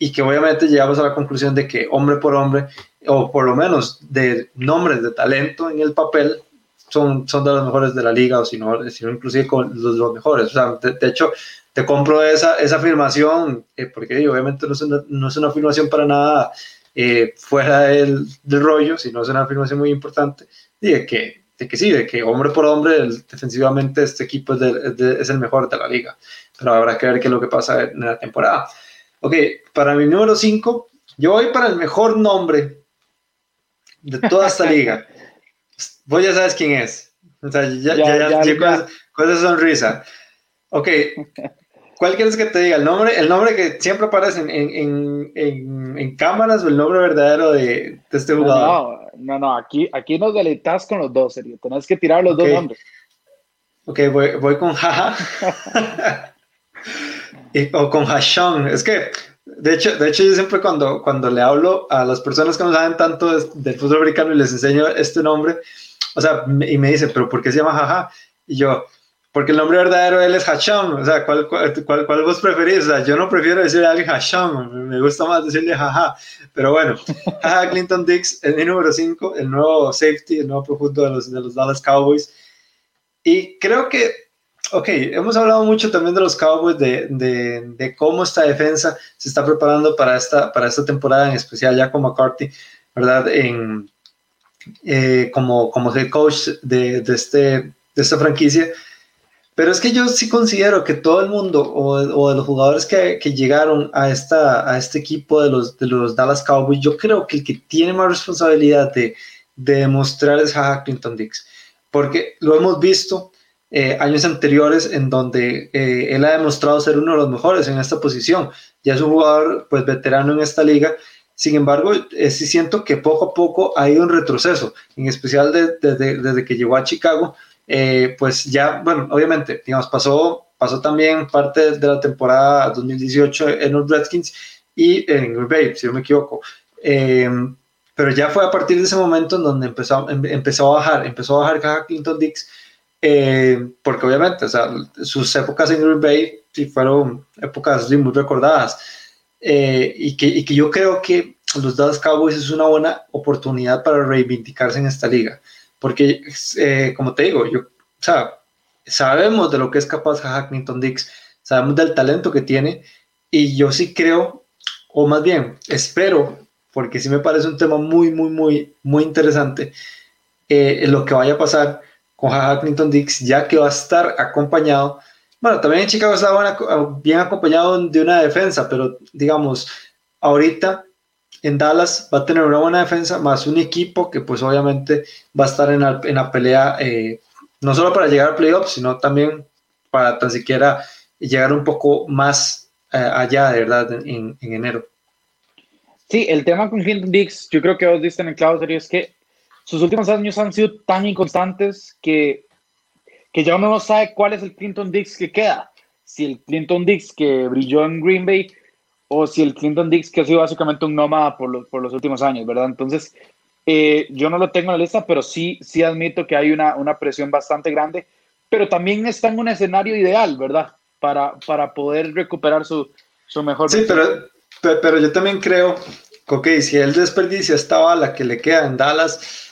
y que obviamente llegamos a la conclusión de que hombre por hombre, o por lo menos de nombres de talento en el papel, son, son de los mejores de la liga, o si no, sino inclusive los, los mejores. O sea, de, de, hecho, te compro esa, esa afirmación, eh, porque obviamente no es, una, no es una afirmación para nada eh, fuera del, del rollo, sino es una afirmación muy importante, de que de que sí, de que hombre por hombre, el, defensivamente este equipo es, de, de, es, el mejor de la liga. Pero habrá que ver qué es lo que pasa en la temporada. Ok, para mi número 5, yo voy para el mejor nombre de toda esta (laughs) liga. Vos ya sabes quién es. O sea, ya, ya, ya, con, esa sonrisa. Ok, (laughs) ¿cuál quieres que te diga? ¿El nombre, el nombre que siempre aparece en, en, en, en cámaras o el nombre verdadero de, de este jugador? No, no, no, aquí, aquí nos deleitas con los dos, serio. Tenés que tirar los dos nombres. Ok, voy, voy con Jaja. (laughs) o con Hashon. Es que, de hecho, de hecho yo siempre cuando, cuando le hablo a las personas que no saben tanto del fútbol americano y les enseño este nombre, o sea, y me dice, pero ¿por qué se llama Jaja? Y yo, porque el nombre verdadero de él es Hashon. O sea, ¿cuál, cuál, cuál, vos preferís? O sea, yo no prefiero decirle a alguien Hashon, me gusta más decirle jaja. Pero bueno, (laughs) Jaja Clinton Dix es mi número 5, el nuevo safety, el nuevo profundo de los, de los Dallas Cowboys. Y creo que ok, hemos hablado mucho también de los Cowboys, de, de, de, cómo esta defensa se está preparando para esta, para esta temporada, en especial ya con McCarthy, ¿verdad? En, eh, como, como head coach de, de, este, de esta franquicia. Pero es que yo sí considero que todo el mundo o, o de los jugadores que, que, llegaron a, esta, a este equipo de los, de los Dallas Cowboys, yo creo que el que tiene más responsabilidad de, de demostrar es Jaja Clinton Dix. Porque lo hemos visto, eh, años anteriores en donde eh, él ha demostrado ser uno de los mejores en esta posición. Ya es un jugador pues veterano en esta liga. Sin embargo, eh, sí siento que poco a poco ha ido un retroceso, en especial desde que llegó a Chicago. Pues ya, bueno, obviamente, digamos, pasó, pasó también parte de la temporada 2018 en los Redskins y en Green Bay, si no me equivoco. pero ya fue a partir de ese momento en donde empezó, em, empezó a bajar, empezó a bajar Clinton Dix eh, porque obviamente, o sea, sus épocas en Green Bay sí fueron épocas muy recordadas. Eh, y, que, y, que, yo creo que los Dallas Cowboys es una buena oportunidad para reivindicarse en esta liga. Porque, eh, como te digo, yo, sabemos de lo que es capaz Hackington Dix, sabemos del talento que tiene, y yo sí creo, o más bien, espero, porque sí me parece un tema muy, muy, muy, muy interesante, lo que vaya a pasar con Clinton Dix, ya que va a estar acompañado. Bueno, también en Chicago estaba bien acompañado de una defensa, pero digamos, ahorita en Dallas va a tener una buena defensa, más un equipo que pues obviamente va a estar en la, en la pelea, eh, no solo para llegar al playoffs, sino también para tan siquiera llegar un poco más eh, allá, de verdad, en, en, enero. Sí, el tema con Clinton Dix, yo creo que vos diste en el clavo, serio, es que sus últimos años han sido tan inconstantes que, que ya uno no sabe cuál es el Clinton Dix que queda. Si el Clinton Dix que brilló en Green Bay o si el Clinton Dix que ha sido básicamente un nómada por los, por los últimos años, ¿verdad? Entonces, eh, yo no lo tengo en la lista, pero sí, sí admito que hay una, una presión bastante grande, pero también está en un escenario ideal, ¿verdad? Para, para poder recuperar su, su mejor. Sí, pero, pero yo también creo ok, si él desperdicia esta bala que le queda en Dallas,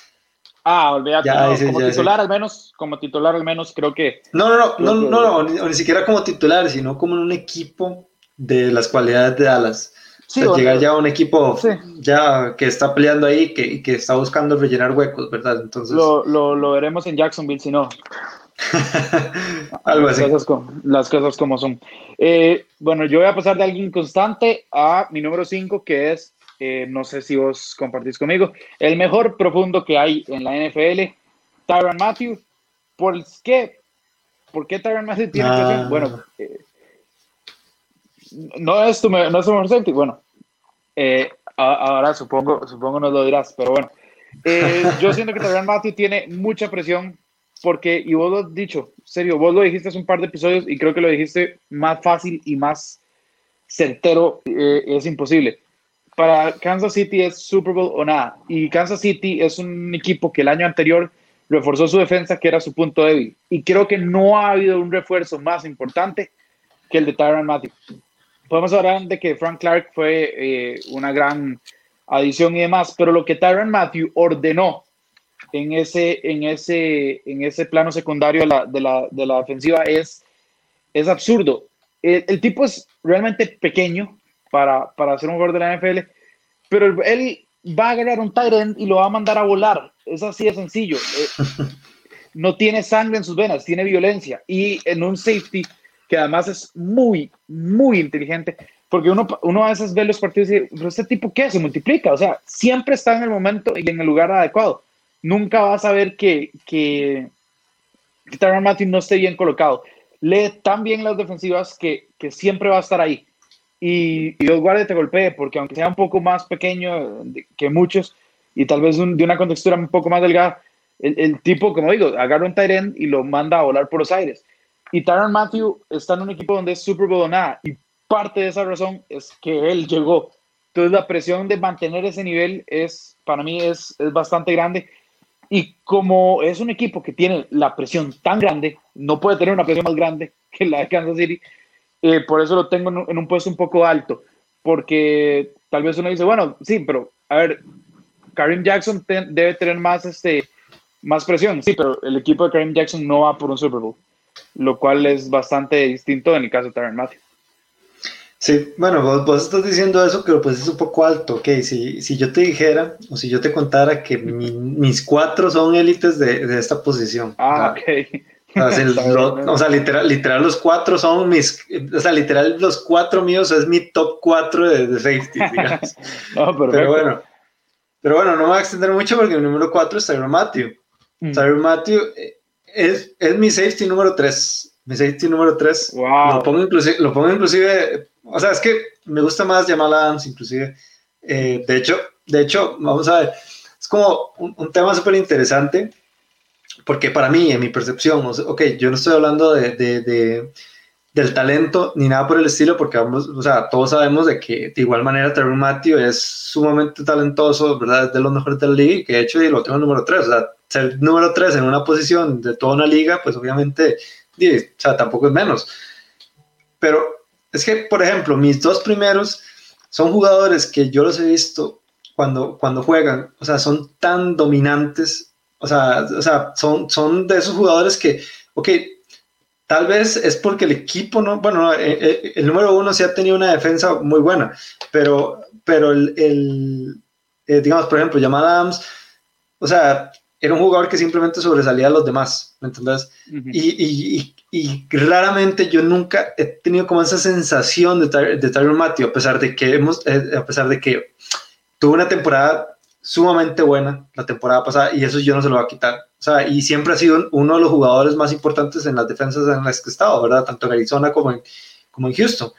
Ah, olvídate, como titular al menos, como titular al menos creo que... No, no, no, no, no, ni, siquiera como titular, sino como en un equipo de las cualidades de Dallas. Sí, llegar ya a un equipo ya que está peleando ahí que, que está buscando rellenar huecos, ¿verdad? Entonces... Lo, lo, lo veremos en Jacksonville, si no. (laughs) Algo así. Las cosas, como, las cosas como son. Eh, bueno, yo voy a pasar de alguien constante a mi número 5, que es eh, no sé si vos compartís conmigo, el mejor profundo que hay en la NFL, Tyron Matthew. ¿Por qué? ¿Por qué Tyron Matthew tiene ah. Bueno, eh, no es tu, no es tu mejor safety. Bueno, eh, ahora supongo, supongo nos lo dirás, pero bueno. (laughs) yo siento que Tyron Matthew tiene mucha presión porque, y vos lo has dicho, serio, vos lo dijiste hace un par de episodios y creo que lo dijiste más fácil y más certero, es imposible para Kansas City es Super Bowl o nada. Y Kansas City es un equipo que el año anterior reforzó su defensa, que era su punto débil. Y creo que no ha habido un refuerzo más importante que el de Tyron Matthew. Podemos hablar de que Frank Clark fue eh, una gran adición y demás, pero lo que Tyron Matthew ordenó en ese, en ese, en ese plano secundario de la, de la, de la defensiva es, es absurdo. El, el, tipo es realmente pequeño, para, para un jugador de la NFL, pero él va a agarrar un tight end y lo va a mandar a volar. Es así de sencillo. Eh, (laughs) no tiene sangre en sus venas, tiene violencia. Y en un safety que además es muy, muy inteligente, porque uno, uno a veces ve los partidos y dice, este tipo qué? Se multiplica, o sea, siempre está en el momento y en el lugar adecuado. Nunca vas a ver que, que, que Tyron no esté bien colocado. Lee tan bien las defensivas que, que siempre va a estar ahí. Y, y guardias te golpee, porque aunque sea un poco más pequeño que muchos y tal vez de una contextura un poco más delgada, el, tipo, como digo, agarra un tight y lo manda a volar por los aires. Y Tyron Matthew está en un equipo donde es Super Bowl o nada. Y parte de esa razón es que él llegó. Entonces la presión de mantener ese nivel es, para mí, es, es bastante grande. Y como es un equipo que tiene la presión tan grande, no puede tener una presión más grande (laughs) que la de Kansas City, eh, por eso lo tengo en un, puesto un poco alto, porque tal vez uno dice, bueno, sí, pero a ver, Karim Jackson debe tener más, este, más presión, sí, pero el equipo de Karim Jackson no va por un Super Bowl, lo cual es bastante distinto en el caso de Tyron Matthew. Sí, bueno, vos, estás diciendo eso, pero pues es un poco alto, ok, si, si yo te dijera o si yo te contara que mis cuatro son élites de, de, esta posición. Ah, ok. (laughs) O sea, literal, literal, los cuatro son mis, o sea, literal, los cuatro míos es mi top cuatro de, de safety, (laughs) digamos. pero bueno, pero bueno, no me voy a extender mucho porque el número cuatro es Tyron Matthew. Mm. Tyron Matthew eh, es, es mi safety número tres. Mi safety número tres. Wow. Lo pongo inclusive, lo pongo inclusive, o sea, es que me gusta más Jamal Adams, inclusive. Eh, de hecho, de hecho, vamos a ver, es como un, un tema súper interesante porque para mí, en mi percepción, ok, yo no estoy hablando de, de, del talento ni nada por el estilo, porque vamos, o sea, todos sabemos de que de igual manera Terry Matthew es sumamente talentoso, ¿verdad? Es de los mejores de la liga y que de hecho lo tengo número 3, o sea, ser número 3 en una posición de toda una liga, pues obviamente, o sea, tampoco es menos. Pero es que, por ejemplo, mis dos primeros son jugadores que yo los he visto cuando, cuando juegan, o sea, son tan dominantes o sea, o sea son, son de esos jugadores que, ok, tal vez es porque el equipo no, bueno, eh, eh, el, número uno sí ha tenido una defensa muy buena, pero, pero el, el eh, digamos, por ejemplo, Jamal Adams, o sea, era un jugador que simplemente sobresalía a los demás, ¿me entendés? y, y, y, raramente yo nunca he tenido como esa sensación de, de Tyron Matthew, a pesar de que hemos, a pesar de que tuvo una temporada sumamente buena la temporada pasada y eso yo no se lo voy a quitar. O sea, y siempre ha sido uno de los jugadores más importantes en las defensas en las que he estado, ¿verdad? Tanto en Arizona como en, como en Houston.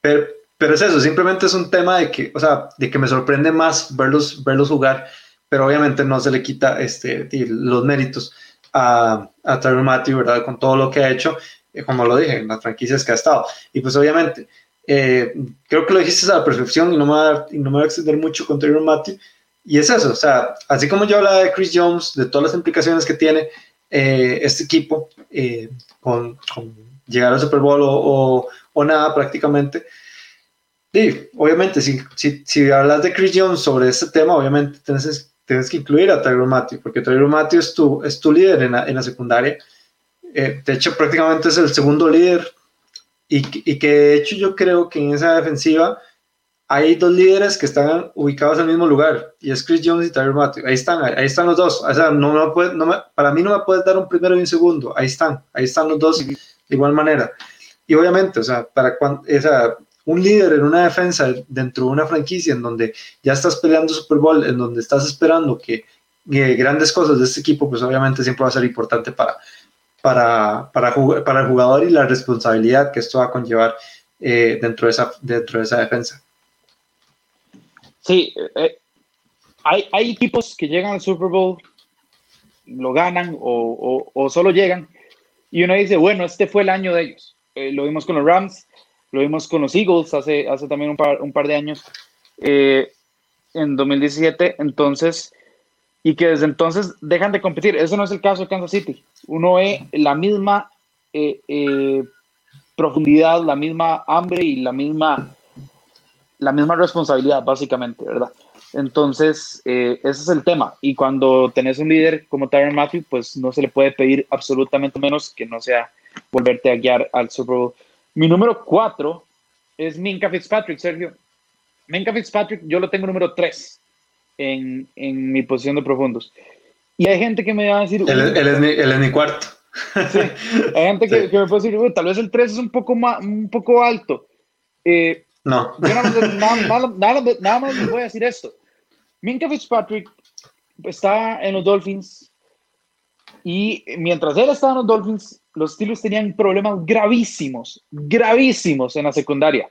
Pero, pero es eso, simplemente es un tema de que, o sea, de que me sorprende más verlos, verlos jugar, pero obviamente no se le quita este, los méritos a, a Tyron Matthew, ¿verdad? Con todo lo que ha hecho, eh, como lo dije, en las franquicias que ha estado. Y pues obviamente, eh, creo que lo dijiste a la perfección y no me va y no me a extender mucho con Tyron Matthew, y es eso, o sea, así como yo hablaba de Chris Jones, de todas las implicaciones que tiene eh, este equipo eh, con, llegar al Super Bowl o, o, nada prácticamente, y obviamente si, si, si, hablas de Chris Jones sobre este tema, obviamente tienes, tienes que incluir a Tyron Matthew, porque Tyron Matthew es tu, es tu líder en la, en la secundaria. Eh, de hecho, prácticamente es el segundo líder y, y que de hecho yo creo que en esa defensiva hay dos líderes que están ubicados en el mismo lugar, y es Chris Jones y Tyler Matthew. Ahí están, ahí están los dos. O sea, no, no, puede, no me, para mí no me puedes dar un primero y un segundo. Ahí están, ahí están los dos de igual manera. Y obviamente, o sea, para cuando, esa, un líder en una defensa dentro de una franquicia en donde ya estás peleando Super Bowl, en donde estás esperando que, grandes cosas de este equipo, pues obviamente siempre va a ser importante para, para, para, para el jugador y la responsabilidad que esto va a conllevar eh, dentro, de esa, dentro de esa defensa. Sí, eh, hay, hay, equipos que llegan al Super Bowl, lo ganan o, o, solo llegan, y uno dice, bueno, este fue el año de ellos. Eh, lo vimos con los Rams, lo vimos con los Eagles hace, hace también un par, un par de años, eh, en 2017, entonces, y que desde entonces dejan de competir. Eso no es el caso de Kansas City. Uno ve la misma profundidad, la misma hambre y la misma la misma responsabilidad, básicamente, ¿verdad? Entonces, eh, ese es el tema. Y cuando tenés un líder como Tyron Matthew, pues no se le puede pedir absolutamente menos que no sea volverte a guiar al Super Bowl. Mi número cuatro es Minka Fitzpatrick, Sergio. Minka Fitzpatrick, yo lo tengo número tres en, en mi posición de profundos. Y hay gente que me va a decir... Él, es, mi, él es, mi, cuarto. Sí, hay gente que, (laughs) que, me puede decir, tal vez el tres es un poco, más, un poco alto. Eh, No. nada, más les voy a decir esto. Minka Fitzpatrick está en los Dolphins y mientras él estaba en los Dolphins, los Steelers tenían problemas gravísimos, gravísimos en la secundaria.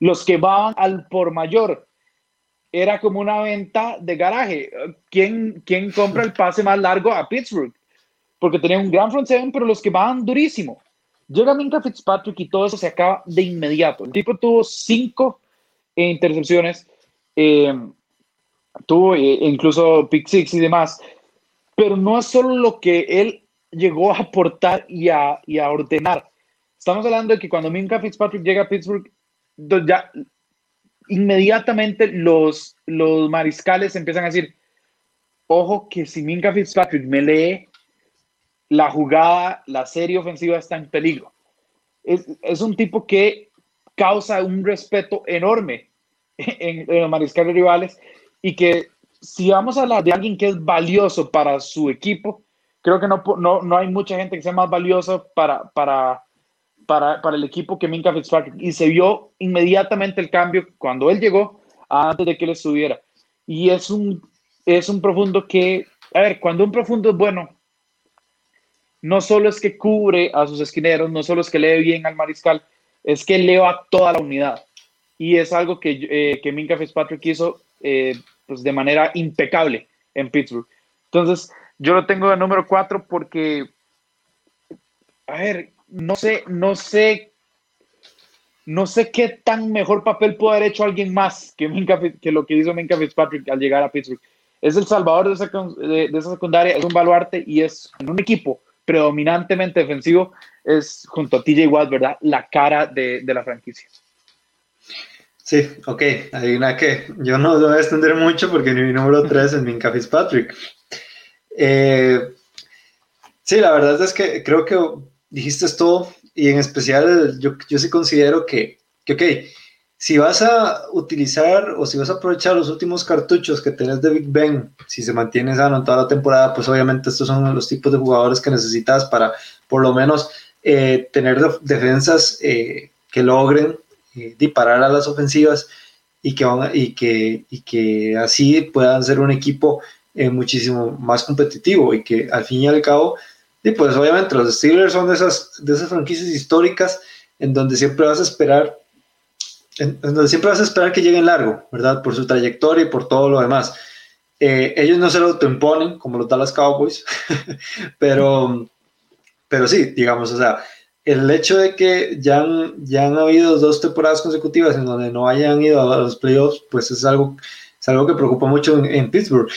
Los que van al por mayor era como una venta de garaje. ¿Quién, quién compra el pase más largo a Pittsburgh? Porque tenía un gran front seven, pero los que van durísimo. Llega Minka Fitzpatrick y todo eso se acaba de inmediato. El tipo tuvo cinco intercepciones, eh, tuvo eh, incluso pick six y demás, pero no es solo lo que él llegó a aportar y a, y a ordenar. Estamos hablando de que cuando Minka Fitzpatrick llega a Pittsburgh, ya inmediatamente los, los mariscales empiezan a decir, ojo que si Minka Fitzpatrick me lee, la jugada, la serie ofensiva está en peligro. Es, un tipo que causa un respeto enorme (laughs) en, los mariscales rivales y que si vamos a hablar de alguien que es valioso para su equipo, creo que no, no, no hay mucha gente que sea más valiosa para, para, para, para, el equipo que Minka Fitzpatrick. Y se vio inmediatamente el cambio cuando él llegó antes de que él estuviera. Y es un, es un profundo que, a ver, cuando un profundo es bueno, no solo es que cubre a sus esquineros, no solo es que lee bien al mariscal, es que lee a toda la unidad. Y es algo que, eh, que Minka Fitzpatrick hizo eh, pues de manera impecable en Pittsburgh. Entonces, yo lo tengo de número cuatro porque, a ver, no sé, no sé, no sé qué tan mejor papel puede haber hecho alguien más que, que lo que hizo Minka Fitzpatrick al llegar a Pittsburgh. Es el salvador de esa, de esa secundaria, es un baluarte y es en un equipo predominantemente defensivo, es junto a TJ Watt, ¿verdad? La cara de, de la franquicia. Sí, ok, una que yo no voy a extender mucho porque mi número 3 es Minka Fitzpatrick. Eh, sí, la verdad es que creo que dijiste todo y en especial yo, yo sí considero que, que, ok, si vas a utilizar o si vas a aprovechar los últimos cartuchos que tenés de Big Ben, si se mantiene sano en toda la temporada, pues obviamente estos son los tipos de jugadores que necesitas para por lo menos eh, tener defensas eh, que logren eh, disparar a las ofensivas y que, van, y, que, y que así puedan ser un equipo muchísimo más competitivo y que al fin y al cabo, y pues obviamente los Steelers son de esas, de esas franquicias históricas en donde siempre vas a esperar donde siempre vas a esperar que lleguen largo, ¿verdad? Por su trayectoria y por todo lo demás. Eh, ellos no se lo autoimponen como los Dallas Cowboys, (laughs) pero, pero sí, digamos, o sea, el hecho de que ya han, ya han habido dos temporadas consecutivas en donde no hayan ido a los playoffs, pues es algo, es algo que preocupa mucho en, Pittsburgh.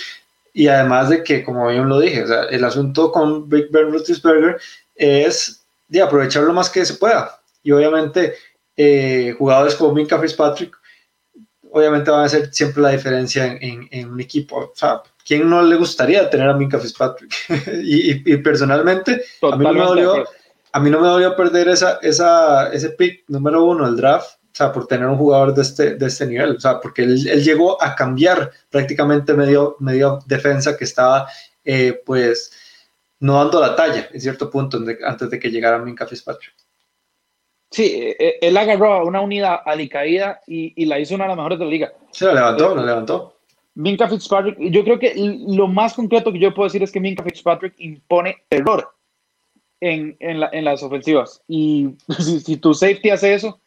Y además de que, como bien lo dije, o sea, el asunto con Big Ben Roethlisberger es de aprovechar lo más que se pueda. Y obviamente eh, jugadores como Minka Fitzpatrick, obviamente van a hacer siempre la diferencia en, un equipo. O sea, ¿quién no le gustaría tener a Minka Fitzpatrick? (laughs) y, personalmente, a mí, no me dolió, a mí no me dolió perder esa, esa, ese pick número uno del draft. O sea, por tener un jugador de este, de este nivel, o sea, porque él, llegó a cambiar prácticamente medio, medio defensa que estaba, eh, pues, no dando la talla en cierto punto antes de que llegara Minka Fitzpatrick. Sí, e, e, él agarró una unidad alicaída y, y la hizo una de las mejores de la liga. Sí, la levantó, la levantó. Minka Fitzpatrick, yo creo que lo más concreto que yo puedo decir es que Minka Fitzpatrick impone terror en, en, la, en las ofensivas. Y (laughs) si, tu safety hace eso,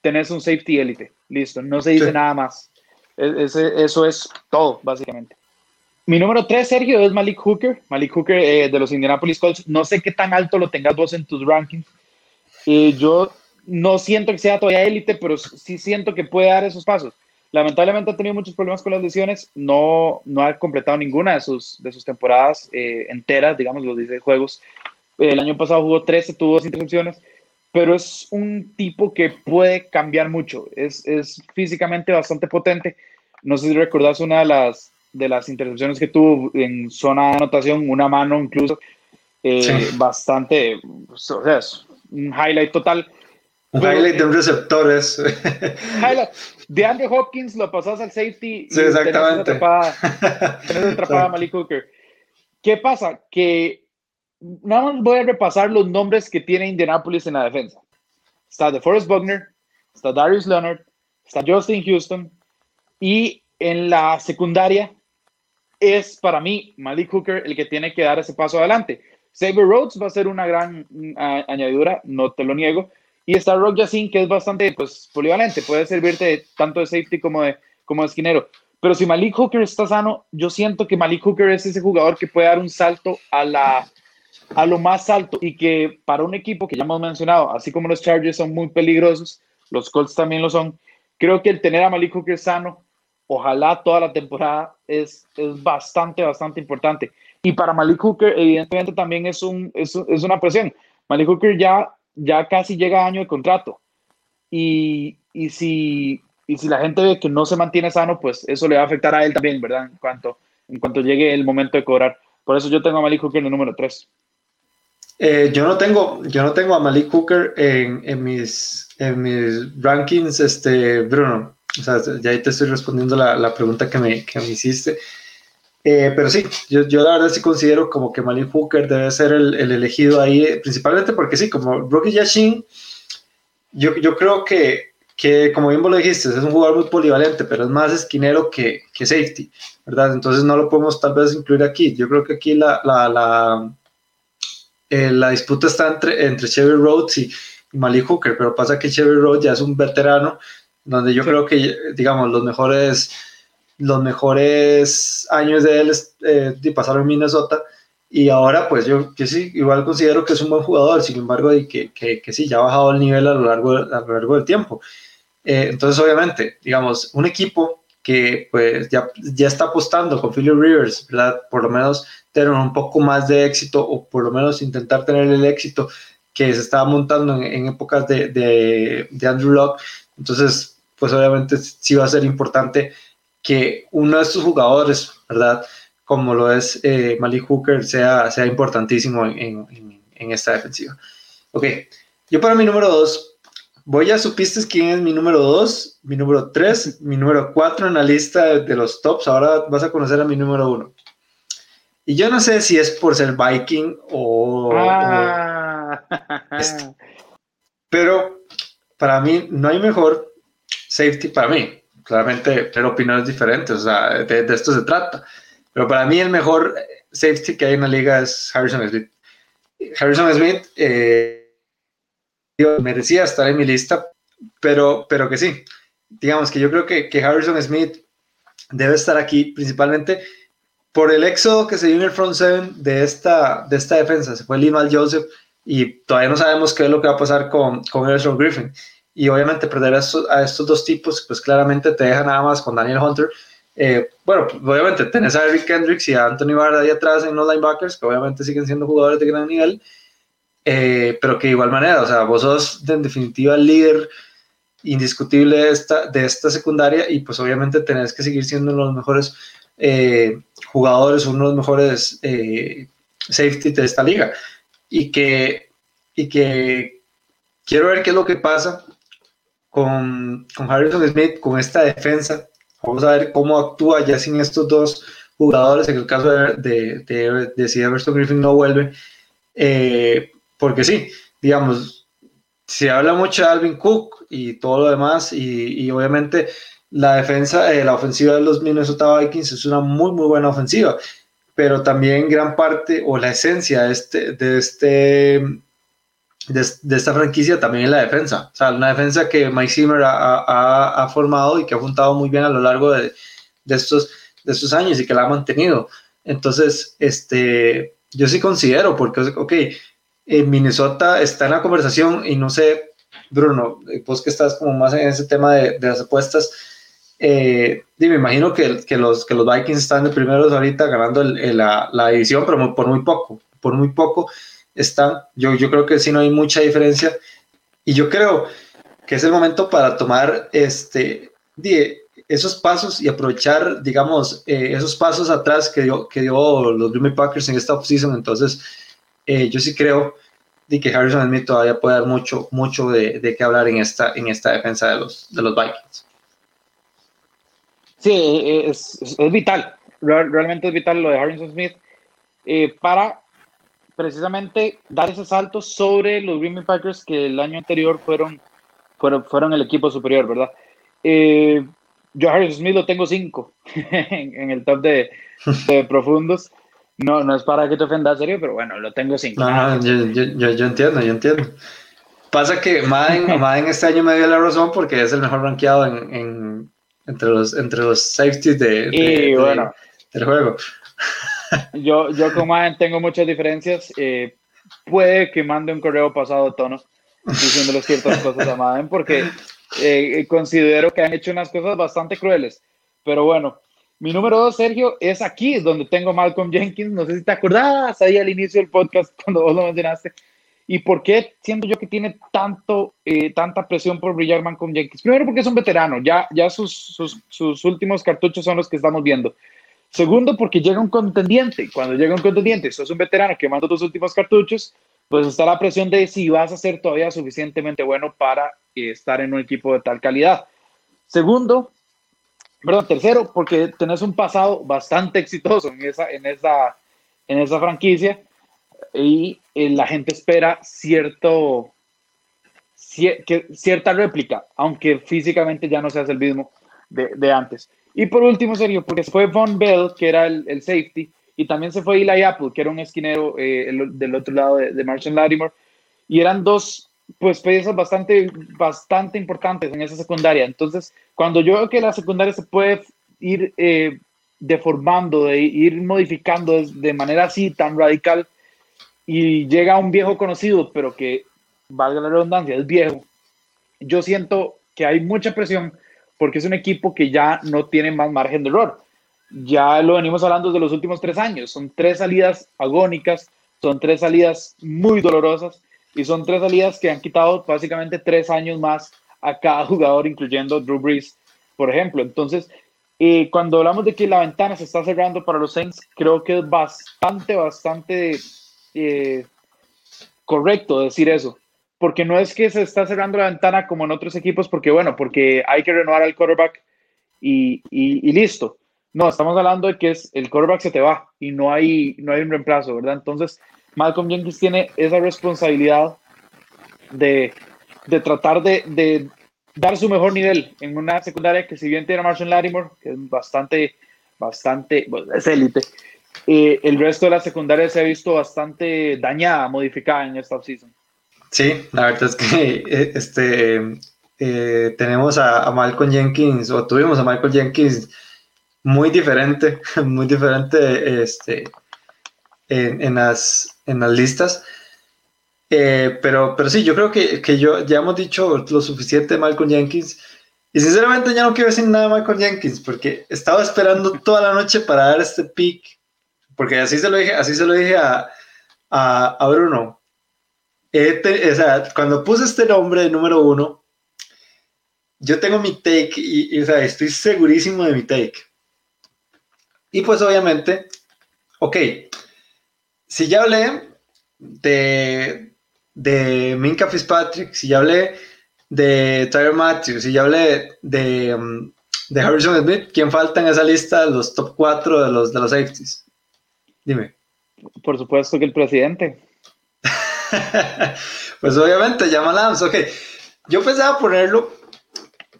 tenés un safety élite. Listo, no se dice nada más. E, eso es todo, básicamente. Mi número 3, Sergio, es Malik Hooker. Malik Hooker eh, de los Indianapolis Colts. No sé qué tan alto lo tengas vos en tus rankings. Eh, yo no siento que sea todavía élite, pero sí siento que puede dar esos pasos. Lamentablemente ha tenido muchos problemas con las lesiones, no, no ha completado ninguna de sus, de sus temporadas eh, enteras, digamos, los 10 juegos. El año pasado jugó 13, tuvo dos intercepciones, pero es un tipo que puede cambiar mucho. Es, es físicamente bastante potente. No sé si recordás una de las, de las intercepciones que tuvo en zona de anotación, una mano incluso, eh, bastante, o sea, es un highlight total. Un highlight de un receptor es. (laughs) De Andrew Hopkins lo pasas al safety. Sí, exactamente. (laughs) Tenés atrapada, a Malik Hooker. ¿Qué pasa? Que nada más voy a repasar los nombres que tiene Indianapolis en la defensa. Está DeForest Buckner, está Darius Leonard, está Justin Houston y en la secundaria es para mí Malik Hooker el que tiene que dar ese paso adelante. Saber Rhodes va a ser una gran añadidura, no te lo niego. Y está Rock Yacine, que es bastante pues, polivalente, puede servirte tanto de safety como de, como esquinero. Pero si Malik Hooker está sano, yo siento que Malik Hooker es ese jugador que puede dar un salto a, la, a lo más alto y que para un equipo que ya hemos mencionado, así como los Chargers son muy peligrosos, los Colts también lo son, creo que el tener a Malik Hooker sano, ojalá toda la temporada, es, es bastante, bastante importante. Y para Malik Hooker, evidentemente, también es, un, es, es una presión. Malik Hooker ya, ya casi llega año de contrato. Y, y, si, y si la gente ve que no se mantiene sano, pues eso le va a afectar a él también, ¿verdad? En cuanto, en cuanto llegue el momento de cobrar. Por eso yo tengo a Malik Hooker en el número 3. Eh, yo, no tengo, yo no tengo a Malik Hooker en, en, mis, en mis rankings, este, Bruno. O sea, ya te estoy respondiendo la, la pregunta que me, que me hiciste. Eh, pero sí, yo, yo, la verdad sí considero como que Malik Hooker debe ser el, el elegido ahí, principalmente porque sí, como Rocky Yashin, yo, yo creo que, que, como bien vos lo dijiste, es un jugador muy polivalente, pero es más esquinero que, que safety, ¿verdad? Entonces no lo podemos tal vez incluir aquí. Yo creo que aquí la, la, la, eh, la disputa está entre, entre Chevy Rhodes y, Malik Hooker, pero pasa que Chevy Rhodes ya es un veterano, donde yo creo que, digamos, los mejores los mejores años de él eh, pasaron en Minnesota y ahora pues yo, que sí, igual considero que es un buen jugador, sin embargo, y que, que, que sí, ya ha bajado el nivel a lo largo, a lo largo del tiempo. Eh, entonces, obviamente, digamos, un equipo que pues ya, ya está apostando con Philly Rivers, ¿verdad? Por lo menos tener un poco más de éxito o por lo menos intentar tener el éxito que se estaba montando en, en épocas de, de, de Andrew Locke. Entonces, pues obviamente sí va a ser importante que uno de estos jugadores, ¿verdad? Como lo es eh, Malik Hooker, sea, sea importantísimo en, en, en, esta defensiva. Ok, yo para mi número dos, voy a supiste quién es mi número dos, mi número tres, mi número cuatro en la lista de, los tops. Ahora vas a conocer a mi número uno. Y yo no sé si es por ser Viking o, ah. o este. Pero para mí no hay mejor safety para mí claramente tener opiniones diferentes, o sea, de, esto se trata. Pero para mí el mejor safety que hay en la liga es Harrison Smith. Harrison Smith eh, merecía estar en mi lista, pero, pero que sí. Digamos que yo creo que, que Harrison Smith debe estar aquí principalmente por el éxodo que se dio en el front seven de esta, de esta defensa. Se fue Limal Joseph y todavía no sabemos qué es lo que va a pasar con, con Griffin y obviamente perder a estos, dos tipos, pues claramente te deja nada más con Daniel Hunter. Eh, bueno, obviamente tenés a Eric Kendricks y a Anthony Barr ahí atrás en los linebackers, que obviamente siguen siendo jugadores de gran nivel, eh, pero que de igual manera, o sea, vos sos en definitiva el líder indiscutible de esta, de esta secundaria y pues obviamente tenés que seguir siendo uno de los mejores eh, jugadores, uno de los mejores safety de esta liga. Y que, y que quiero ver qué es lo que pasa con, con Harrison Smith, con esta defensa. Vamos a ver cómo actúa ya sin estos dos jugadores, en el caso de, de, de, si Everton Griffin no vuelve. Eh, porque sí, digamos, se habla mucho de Alvin Cook y todo lo demás, y, y obviamente la defensa, eh, la ofensiva de los Minnesota Vikings es una muy, muy buena ofensiva, pero también gran parte o la esencia de este, de este de, esta franquicia también es la defensa. O sea, una defensa que Mike Zimmer ha, ha, formado y que ha juntado muy bien a lo largo de, de, estos, de estos años y que la ha mantenido. Entonces, este, yo sí considero, porque, ok, en Minnesota está en la conversación y no sé, Bruno, vos que estás como más en ese tema de, de las apuestas, eh, me imagino que, que, los, que los Vikings están de primeros ahorita ganando el, la, la, división, pero por muy poco, por muy poco están. Yo, yo creo que sí no hay mucha diferencia. Y yo creo que es el momento para tomar este, esos pasos y aprovechar, digamos, eh, esos pasos atrás que dio, que dio los Green Bay Packers en esta offseason. Entonces, eh, yo sí creo de que Harrison Smith todavía puede dar mucho, mucho de, de qué hablar en esta, en esta defensa de los, de los Vikings. Sí, es, es, vital. Realmente es vital lo de Harrison Smith eh, para precisamente dar ese salto sobre los Green Bay Packers que el año anterior fueron, fueron, fueron el equipo superior, ¿verdad? Eh, yo Harris Smith lo tengo 5 (laughs) en, el top de, (laughs) profundos. No, no es para que te ofendas, serio, pero bueno, lo tengo 5. yo, yo, yo, entiendo, yo entiendo. Pasa que Madden, (laughs) Madden, este año me dio la razón porque es el mejor rankeado en, entre, los, entre los safeties de, bueno, del juego. Yo, yo con tengo muchas diferencias. Eh, puede que mande un correo pasado de tono diciéndole ciertas cosas a Madden porque eh, considero que han hecho unas cosas bastante crueles. Pero bueno, mi número dos, Sergio, es aquí donde tengo Malcolm Jenkins. No sé si te acordás ahí al inicio del podcast cuando vos lo mencionaste. ¿Y por qué siento yo que tiene tanto, eh, tanta presión por brillar Malcolm Jenkins? Primero porque es un veterano, ya, ya sus, sus, sus últimos cartuchos son los que estamos viendo. Segundo, porque llega un contendiente. Cuando llega un contendiente, sos un veterano que manda tus últimos cartuchos, pues está la presión de si vas a ser todavía suficientemente bueno para eh, estar en un equipo de tal calidad. Segundo, perdón, tercero, porque tenés un pasado bastante exitoso en esa, en esa, en esa franquicia y eh, la gente espera cierto, cierta réplica, aunque físicamente ya no seas el mismo de, de antes. Y por último, serio, porque fue Von Bell, que era el, el, safety, y también se fue Eli Apple, que era un esquinero eh, del otro lado de, de Marshall Lattimore, y eran dos pues piezas bastante, bastante importantes en esa secundaria. Entonces, cuando yo veo que la secundaria se puede ir eh, deformando, de ir modificando de manera así tan radical, y llega un viejo conocido, pero que, valga la redundancia, es viejo, yo siento que hay mucha presión porque es un equipo que ya no tiene más margen de error. Ya lo venimos hablando de los últimos tres años. Son tres salidas agónicas, son tres salidas muy dolorosas y son tres salidas que han quitado básicamente tres años más a cada jugador, incluyendo Drew Brees, por ejemplo. Entonces, eh, cuando hablamos de que la ventana se está cerrando para los Saints, creo que es bastante, bastante eh, correcto decir eso porque no es que se está cerrando la ventana como en otros equipos, porque bueno, porque hay que renovar al quarterback y, listo. No, estamos hablando de que es el quarterback se te va y no hay, no hay un reemplazo, ¿verdad? Entonces, Malcolm Jenkins tiene esa responsabilidad de, de tratar de, de, dar su mejor nivel en una secundaria que si bien tiene a Marshall Lattimore, que es bastante, bastante, bueno, es élite, eh, el resto de la secundaria se ha visto bastante dañada, modificada en esta offseason. Sí, la verdad es que (laughs) eh, este, eh, tenemos a, Malcolm Jenkins, o tuvimos a Michael Jenkins muy diferente, (laughs) muy diferente este, en, las, en las listas. Eh, pero, pero sí, yo creo que, que, yo, ya hemos dicho lo suficiente de Malcolm Jenkins. Y sinceramente ya no quiero decir nada de Malcolm Jenkins porque estaba esperando toda la noche para dar este pick. Porque así se lo dije, así se lo dije a, a, a Bruno o sea, cuando puse este nombre de número uno, yo tengo mi take y, o sea, estoy segurísimo de mi take. Y pues obviamente, ok, si ya hablé de, de Minka Fitzpatrick, si ya hablé de Tyler Matthews, si ya hablé de, um, de Harrison Smith, ¿quién falta en esa lista de los top 4 de los, de los safeties? Dime. Por supuesto que el presidente. (laughs) pues obviamente llama Adams. Ok, yo pensaba ponerlo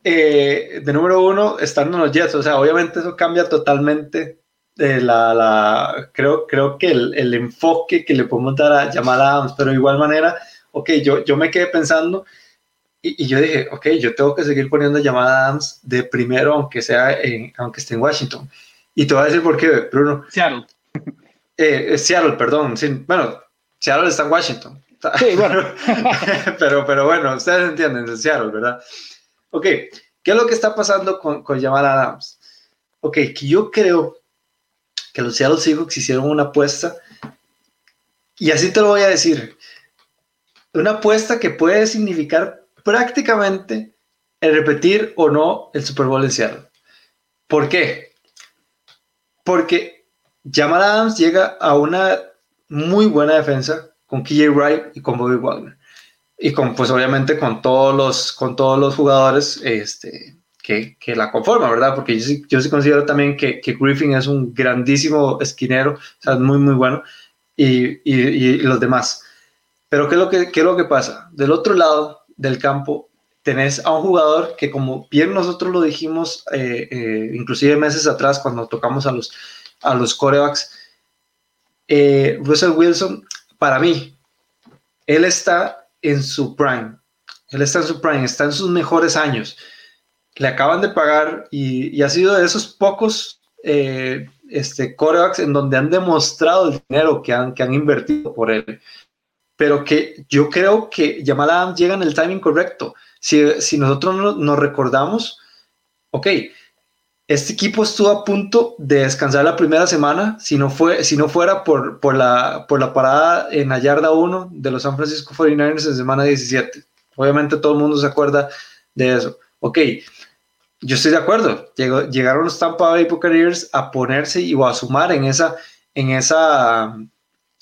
eh, de número uno estando en los Jets. O sea, obviamente eso cambia totalmente de la, la creo, creo que el, el, enfoque que le podemos dar a Jamal Adams, pero de igual manera, ok, yo, yo me quedé pensando y, y yo dije, ok, yo tengo que seguir poniendo a Jamal Adams de primero, aunque sea en, aunque esté en Washington. Y te voy a decir por qué, Bruno. Seattle. Eh, Seattle, perdón. Sí, bueno, Seattle está en Washington. Sí, bueno. (laughs) pero, pero bueno, ustedes entienden, de Seattle, ¿verdad? Ok, ¿qué es lo que está pasando con, con Jamal Adams? Ok, que yo creo que los Seattle Seahawks hicieron una apuesta, y así te lo voy a decir, una apuesta que puede significar prácticamente el repetir o no el Super Bowl en Seattle. ¿Por qué? Porque Jamal Adams llega a una muy buena defensa con KJ Wright y con Bobby Wagner. Y con, pues obviamente con todos los, con todos los jugadores este, que, que la conforman, ¿verdad? Porque yo sí, yo sí considero también que, que, Griffin es un grandísimo esquinero, o sea, muy, muy bueno, y, y, los demás. Pero ¿qué es, lo que, ¿qué es lo que pasa? Del otro lado del campo tenés a un jugador que como bien nosotros lo dijimos, eh, eh, inclusive meses atrás cuando tocamos a los, a los corebacks, eh, Russell Wilson, para mí, él está en su prime, él está en su prime, está en sus mejores años. Le acaban de pagar y, ha sido de esos pocos este, corebacks en donde han demostrado el dinero que han, que han invertido por él. Pero que yo creo que Jamal Adams llega en el timing correcto si, nosotros nos recordamos, ok, este equipo estuvo a punto de descansar la primera semana si no, fue, si no fuera por, por, la, por la parada en la yarda 1 de los San Francisco 49ers en semana 17. Obviamente todo el mundo se acuerda de eso. Ok, yo estoy de acuerdo. llegaron los Tampa Bay Buccaneers a ponerse y a sumar en esa, en, esa,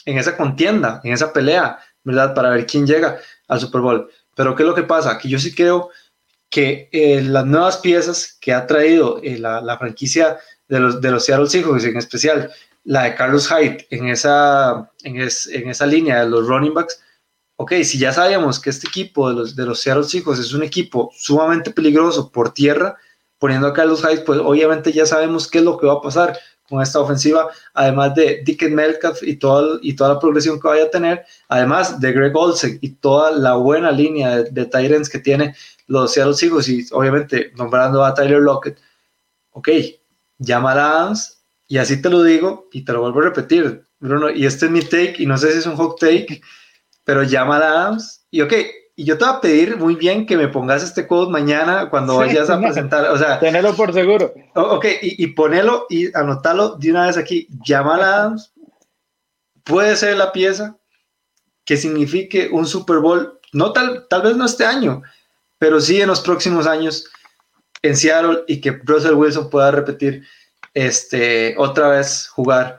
en esa contienda, en esa pelea, ¿verdad? Para ver quién llega al Super Bowl. Pero ¿qué es lo que pasa? Que yo sí creo que eh, las nuevas piezas que ha traído eh, la, franquicia de los, de los Seattle Seahawks, en especial la de Carlos Hyde en esa, en, esa línea de los running backs, ok, si ya sabíamos que este equipo de los, de los Seattle Seahawks es un equipo sumamente peligroso por tierra, poniendo a Carlos Hyde, pues obviamente ya sabemos qué es lo que va a pasar con esta ofensiva, además de Dickens Metcalf y, y toda la progresión que vaya a tener, además de Greg Olsen y toda la buena línea de, de Tyrants que tiene los Seattle Seahawks y obviamente nombrando a Tyler Lockett, ok, llama a Adams y así te lo digo y te lo vuelvo a repetir, Bruno, y este es mi take y no sé si es un hot take, pero llama a Adams y ok, y yo te voy a pedir muy bien que me pongas este code mañana cuando vayas a presentar. O sea, tenerlo por seguro. ok, y, y ponelo y anotalo de una vez aquí. Llámala Adams. Puede ser la pieza que signifique un Super Bowl, no tal, tal vez no este año, pero sí en los próximos años en Seattle y que Russell Wilson pueda repetir este, otra vez jugar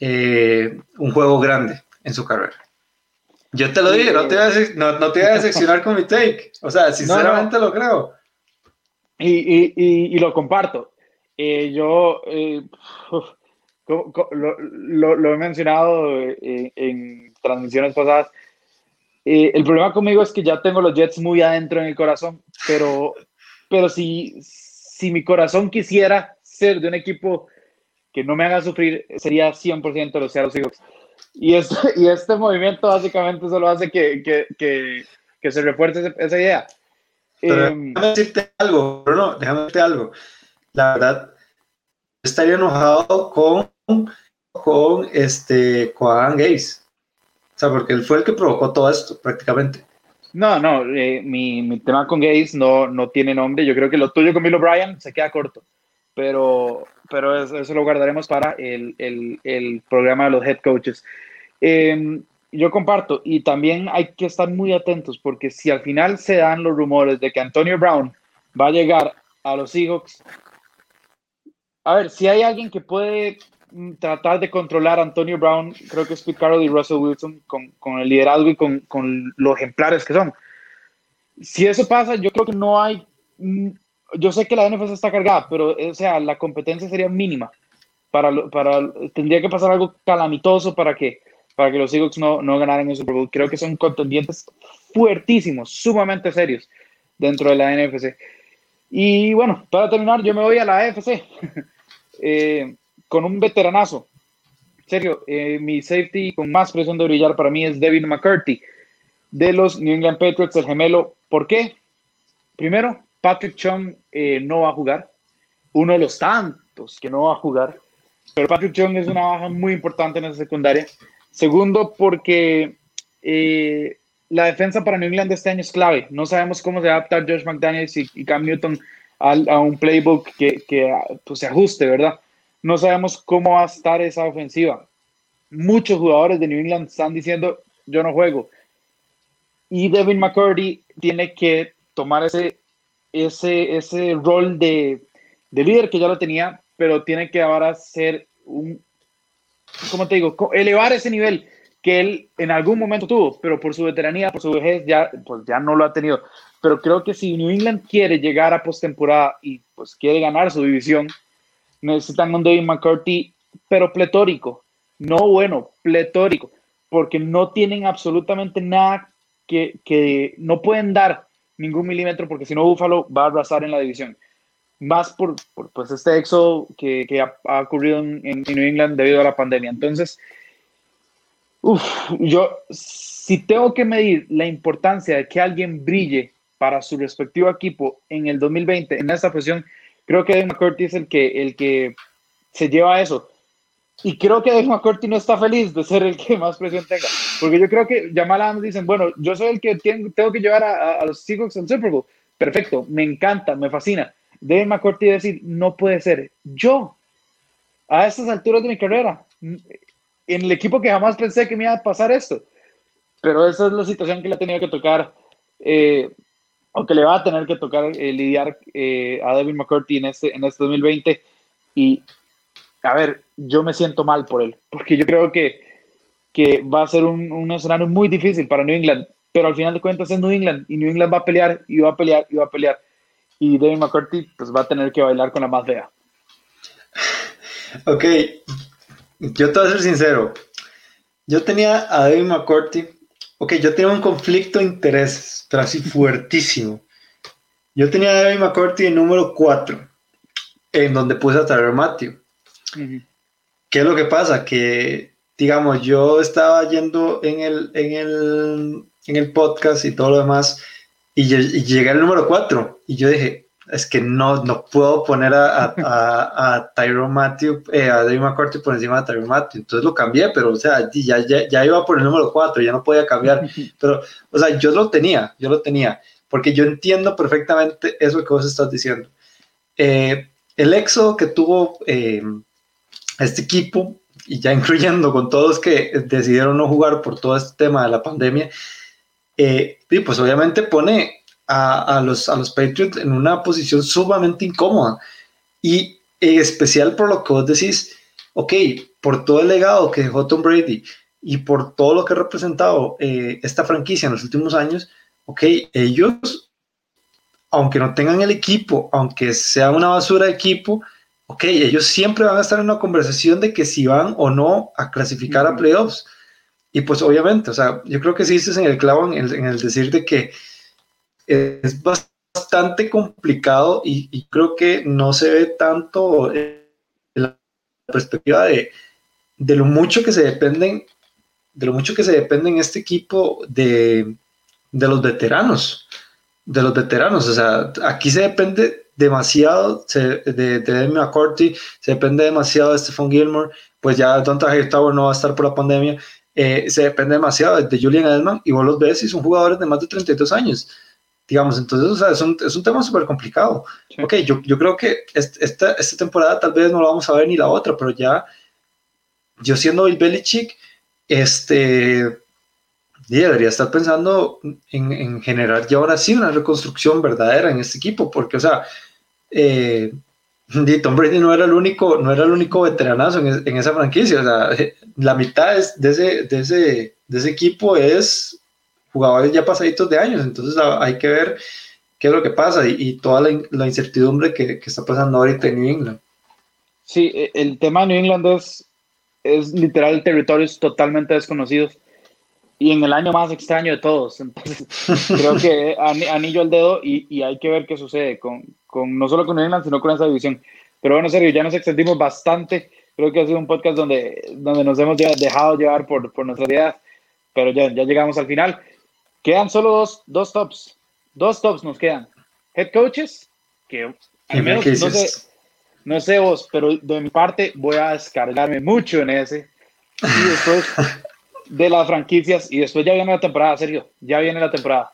eh, un juego grande en su carrera. Yo te lo dije, no te voy a, no, no te a decepcionar con mi take. O sea, sinceramente lo creo. Y, y, y, lo comparto. Eh, yo eh, lo, lo, he mencionado eh, en transmisiones pasadas. El problema conmigo es que ya tengo los Jets muy adentro en el corazón, pero, pero si, si mi corazón quisiera ser de un equipo que no me haga sufrir, sería 100% los Seattle Seahawks. Y este, y este movimiento básicamente solo hace que, que, que, que se refuerce esa idea. Pero em, déjame decirte algo, Bruno, déjame decirte algo. La verdad, estaría enojado con, con, este, con Adam Gaze. O sea, porque él fue el que provocó todo esto, prácticamente. No, no, eh, mi, mi, tema con Gaze no, no tiene nombre. Yo creo que lo tuyo con Bill O'Brien se queda corto. Pero, pero eso, lo guardaremos para el, el, el, programa de los head coaches. Em, yo comparto y también hay que estar muy atentos porque si al final se dan los rumores de que Antonio Brown va a llegar a los Seahawks, a ver, si hay alguien que puede tratar de controlar a Antonio Brown, creo que es Pete Carroll y Russell Wilson con, con el liderazgo y con, con, los ejemplares que son. Si eso pasa, yo creo que no hay mm, yo sé que la NFC está cargada, pero o sea, la competencia sería mínima. Para, para, tendría que pasar algo calamitoso para que, para que los Seahawks no, no ganaran el Super Bowl. Creo que son contendientes fuertísimos, sumamente serios dentro de la NFC. Y bueno, para terminar, yo me voy a la AFC (laughs) eh, con un veteranazo. En serio, eh, mi safety con más presión de brillar para mí es Devin McCarthy de los New England Patriots, el gemelo. ¿Por qué? Primero, Patrick Chung eh, no va a jugar, uno de los tantos que no va a jugar, pero Patrick Chung es una baja muy importante en esa secundaria. Segundo, porque eh, la defensa para New England este año es clave. No sabemos cómo se va a adaptar Josh McDaniels y, Cam Newton a, un playbook que, pues, se ajuste, ¿verdad? No sabemos cómo va a estar esa ofensiva. Muchos jugadores de New England están diciendo, yo no juego. Y Devin McCurdy tiene que tomar ese ese, ese rol de, de líder que ya lo tenía, pero tiene que ahora ser un, ¿cómo te digo? Elevar ese nivel que él en algún momento tuvo, pero por su veteranía, por su vejez, ya, pues ya no lo ha tenido. Pero creo que si New England quiere llegar a postemporada y pues quiere ganar su división, necesitan un David McCarthy, pero pletórico, no bueno, pletórico, porque no tienen absolutamente nada que, que no pueden dar ningún milímetro porque si no Buffalo va a arrasar en la división. Más por, pues este éxodo que, que ha, ocurrido en, en, New England debido a la pandemia. Entonces, uf, yo si tengo que medir la importancia de que alguien brille para su respectivo equipo en el 2020 en esta posición, creo que Dave McCurdy es el que, el que se lleva eso. Y creo que Dave McCurdy no está feliz de ser el que más presión tenga. Porque yo creo que Jamal Adams dicen, bueno, yo soy el que tengo que llevar a, los Seahawks al Super Bowl. Perfecto, me encanta, me fascina. Dave McCurdy decir, no puede ser. Yo, a estas alturas de mi carrera, en el equipo que jamás pensé que me iba a pasar esto. Pero esa es la situación que le ha tenido que tocar, eh, o que le va a tener que tocar eh, lidiar eh, a David McCurdy en este, en este 2020. Y a ver, yo me siento mal por él, porque yo creo que, que va a ser un, un, escenario muy difícil para New England, pero al final de cuentas es New England y New England va a pelear y va a pelear y va a pelear. Y David McCarthy pues va a tener que bailar con la más fea. Ok, yo te voy a ser sincero. Yo tenía a David McCarthy, ok, yo tenía un conflicto de intereses, pero así fuertísimo. Yo tenía a David McCarthy en número 4, en donde puse a Tyler Matthew. ¿Qué es lo que pasa? Que, digamos, yo estaba yendo en el, en el, en el podcast y todo lo demás, y, llegué al número 4, y yo dije, es que no, no puedo poner a, a, a, Tyrone Matthew, eh, a David McCarthy por encima de Tyrone Matthew. Entonces lo cambié, pero o sea, ya, ya, ya, iba por el número 4, ya no podía cambiar. (laughs) Pero, o sea, yo lo tenía, yo lo tenía, porque yo entiendo perfectamente eso que vos estás diciendo. Eh, el éxodo que tuvo eh, este equipo, y ya (laughs) incluyendo con todos que decidieron no jugar por todo este tema de la pandemia, eh, y pues obviamente pone a, los, a los Patriots en una posición sumamente incómoda. Y en especial por lo que vos decís, ok, por todo el legado que dejó Tom Brady y por todo lo que ha representado eh, esta franquicia en los últimos años, ok, ellos, aunque no tengan el equipo, aunque sea una basura de equipo, ok, ellos siempre van a estar en una conversación de que si van o no a clasificar a playoffs. Y pues obviamente, o sea, yo creo que sí en el clavo en el, decir de que es bastante complicado y, creo que no se ve tanto la perspectiva de, de, lo mucho que se dependen, de lo mucho que se depende en este equipo de, de los veteranos, de los veteranos, o sea, aquí se depende demasiado de, de Demi McCourty, se depende demasiado de Stephon Gilmore, pues ya Donta Hightower no va a estar por la pandemia, eh, se depende demasiado de Julian Edelman y vos los ves y son jugadores de más de 32 años. Digamos, entonces, o sea, es, un, es un tema súper complicado. Ok, yo, yo creo que esta, esta temporada tal vez no lo vamos a ver ni la otra, pero ya, yo siendo Bill Belichick, este, debería estar pensando en, en, generar ya ahora sí una reconstrucción verdadera en este equipo, porque, o sea, eh, (laughs) Tom Brady no era el único, no era el único veteranazo en, esa franquicia. O sea, (laughs) la mitad de, ese, de, ese, de ese equipo es jugadores ya pasaditos de años. Entonces hay que ver qué es lo que pasa y, toda la, incertidumbre que, que, está pasando ahorita en New England. Sí, e, el tema de New England es, es literal territorios totalmente desconocidos y en el año más extraño de todos. (laughs) Entonces, creo que anillo al dedo y, y, hay que ver qué sucede con, con no solo con England, sino con esa división. Pero bueno, serio, ya nos extendimos bastante. Creo que ha sido un podcast donde, donde nos hemos dejado llevar por, por nuestra idea, pero ya, ya llegamos al final. Quedan solo dos, dos tops. Dos tops nos quedan. Head coaches, que al menos no sé, no sé vos, pero de mi parte voy a descargarme mucho en ese. Y después (laughs) de las franquicias y después ya viene la temporada, Sergio, ya viene la temporada.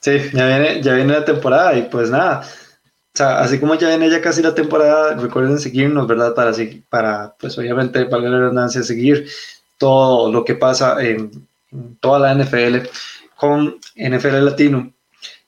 Sí, ya viene, ya viene la temporada y pues nada, o sea, así como ya viene ya casi la temporada, recuerden seguirnos, ¿verdad? Para, para pues obviamente, para la redundancia, seguir todo lo que pasa en, toda la NFL con NFL Latino.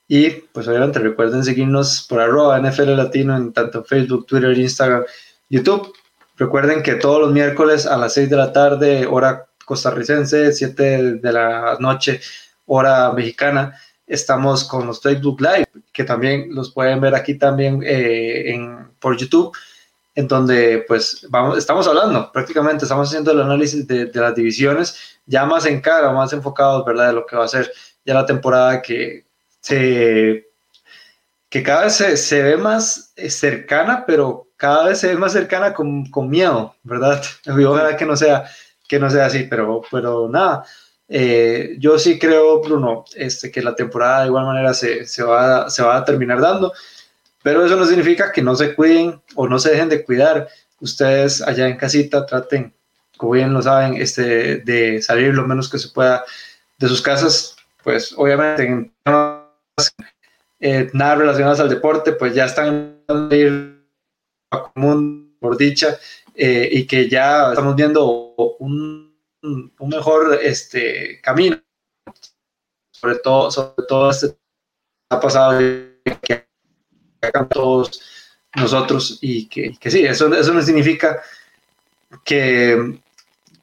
Y pues obviamente recuerden seguirnos por arroba NFL Latino en tanto Facebook, Twitter, Instagram, YouTube. Recuerden que todos los miércoles a las 6 de la tarde, hora costarricense, 7 de la noche, hora mexicana, estamos con los Facebook Live, que también los pueden ver aquí también eh, en, por YouTube, en donde pues vamos, estamos hablando prácticamente, estamos haciendo el análisis de, de, las divisiones, ya más en cara, más enfocados, ¿verdad?, de lo que va a ser ya la temporada que se, que cada vez se, ve más eh, cercana, pero cada vez se ve más cercana con, con miedo, ¿verdad? (laughs) ojalá que no sea, que no sea así, pero, pero nada. Eh, yo sí creo, Bruno, este, que la temporada de igual manera se, se, va, se va a terminar dando, pero eso no significa que no se cuiden o no se dejen de cuidar. Ustedes allá en casita traten, como bien lo saben, este, de salir lo menos que se pueda de sus casas, pues obviamente en eh, nada relacionadas al deporte, pues ya están a común, por dicha, eh, y que ya estamos viendo un, un, mejor este, camino, sobre todo, sobre todo este ha pasado que hagan todos nosotros y que, que sí, eso, eso no significa que,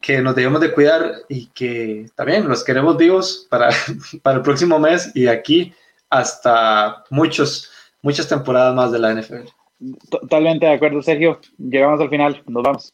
que nos debemos de cuidar y que también los queremos vivos para, (laughs) para el próximo mes y aquí hasta muchos, muchas temporadas más de la NFL. Totalmente de acuerdo, Sergio. Llegamos al final. Nos vamos.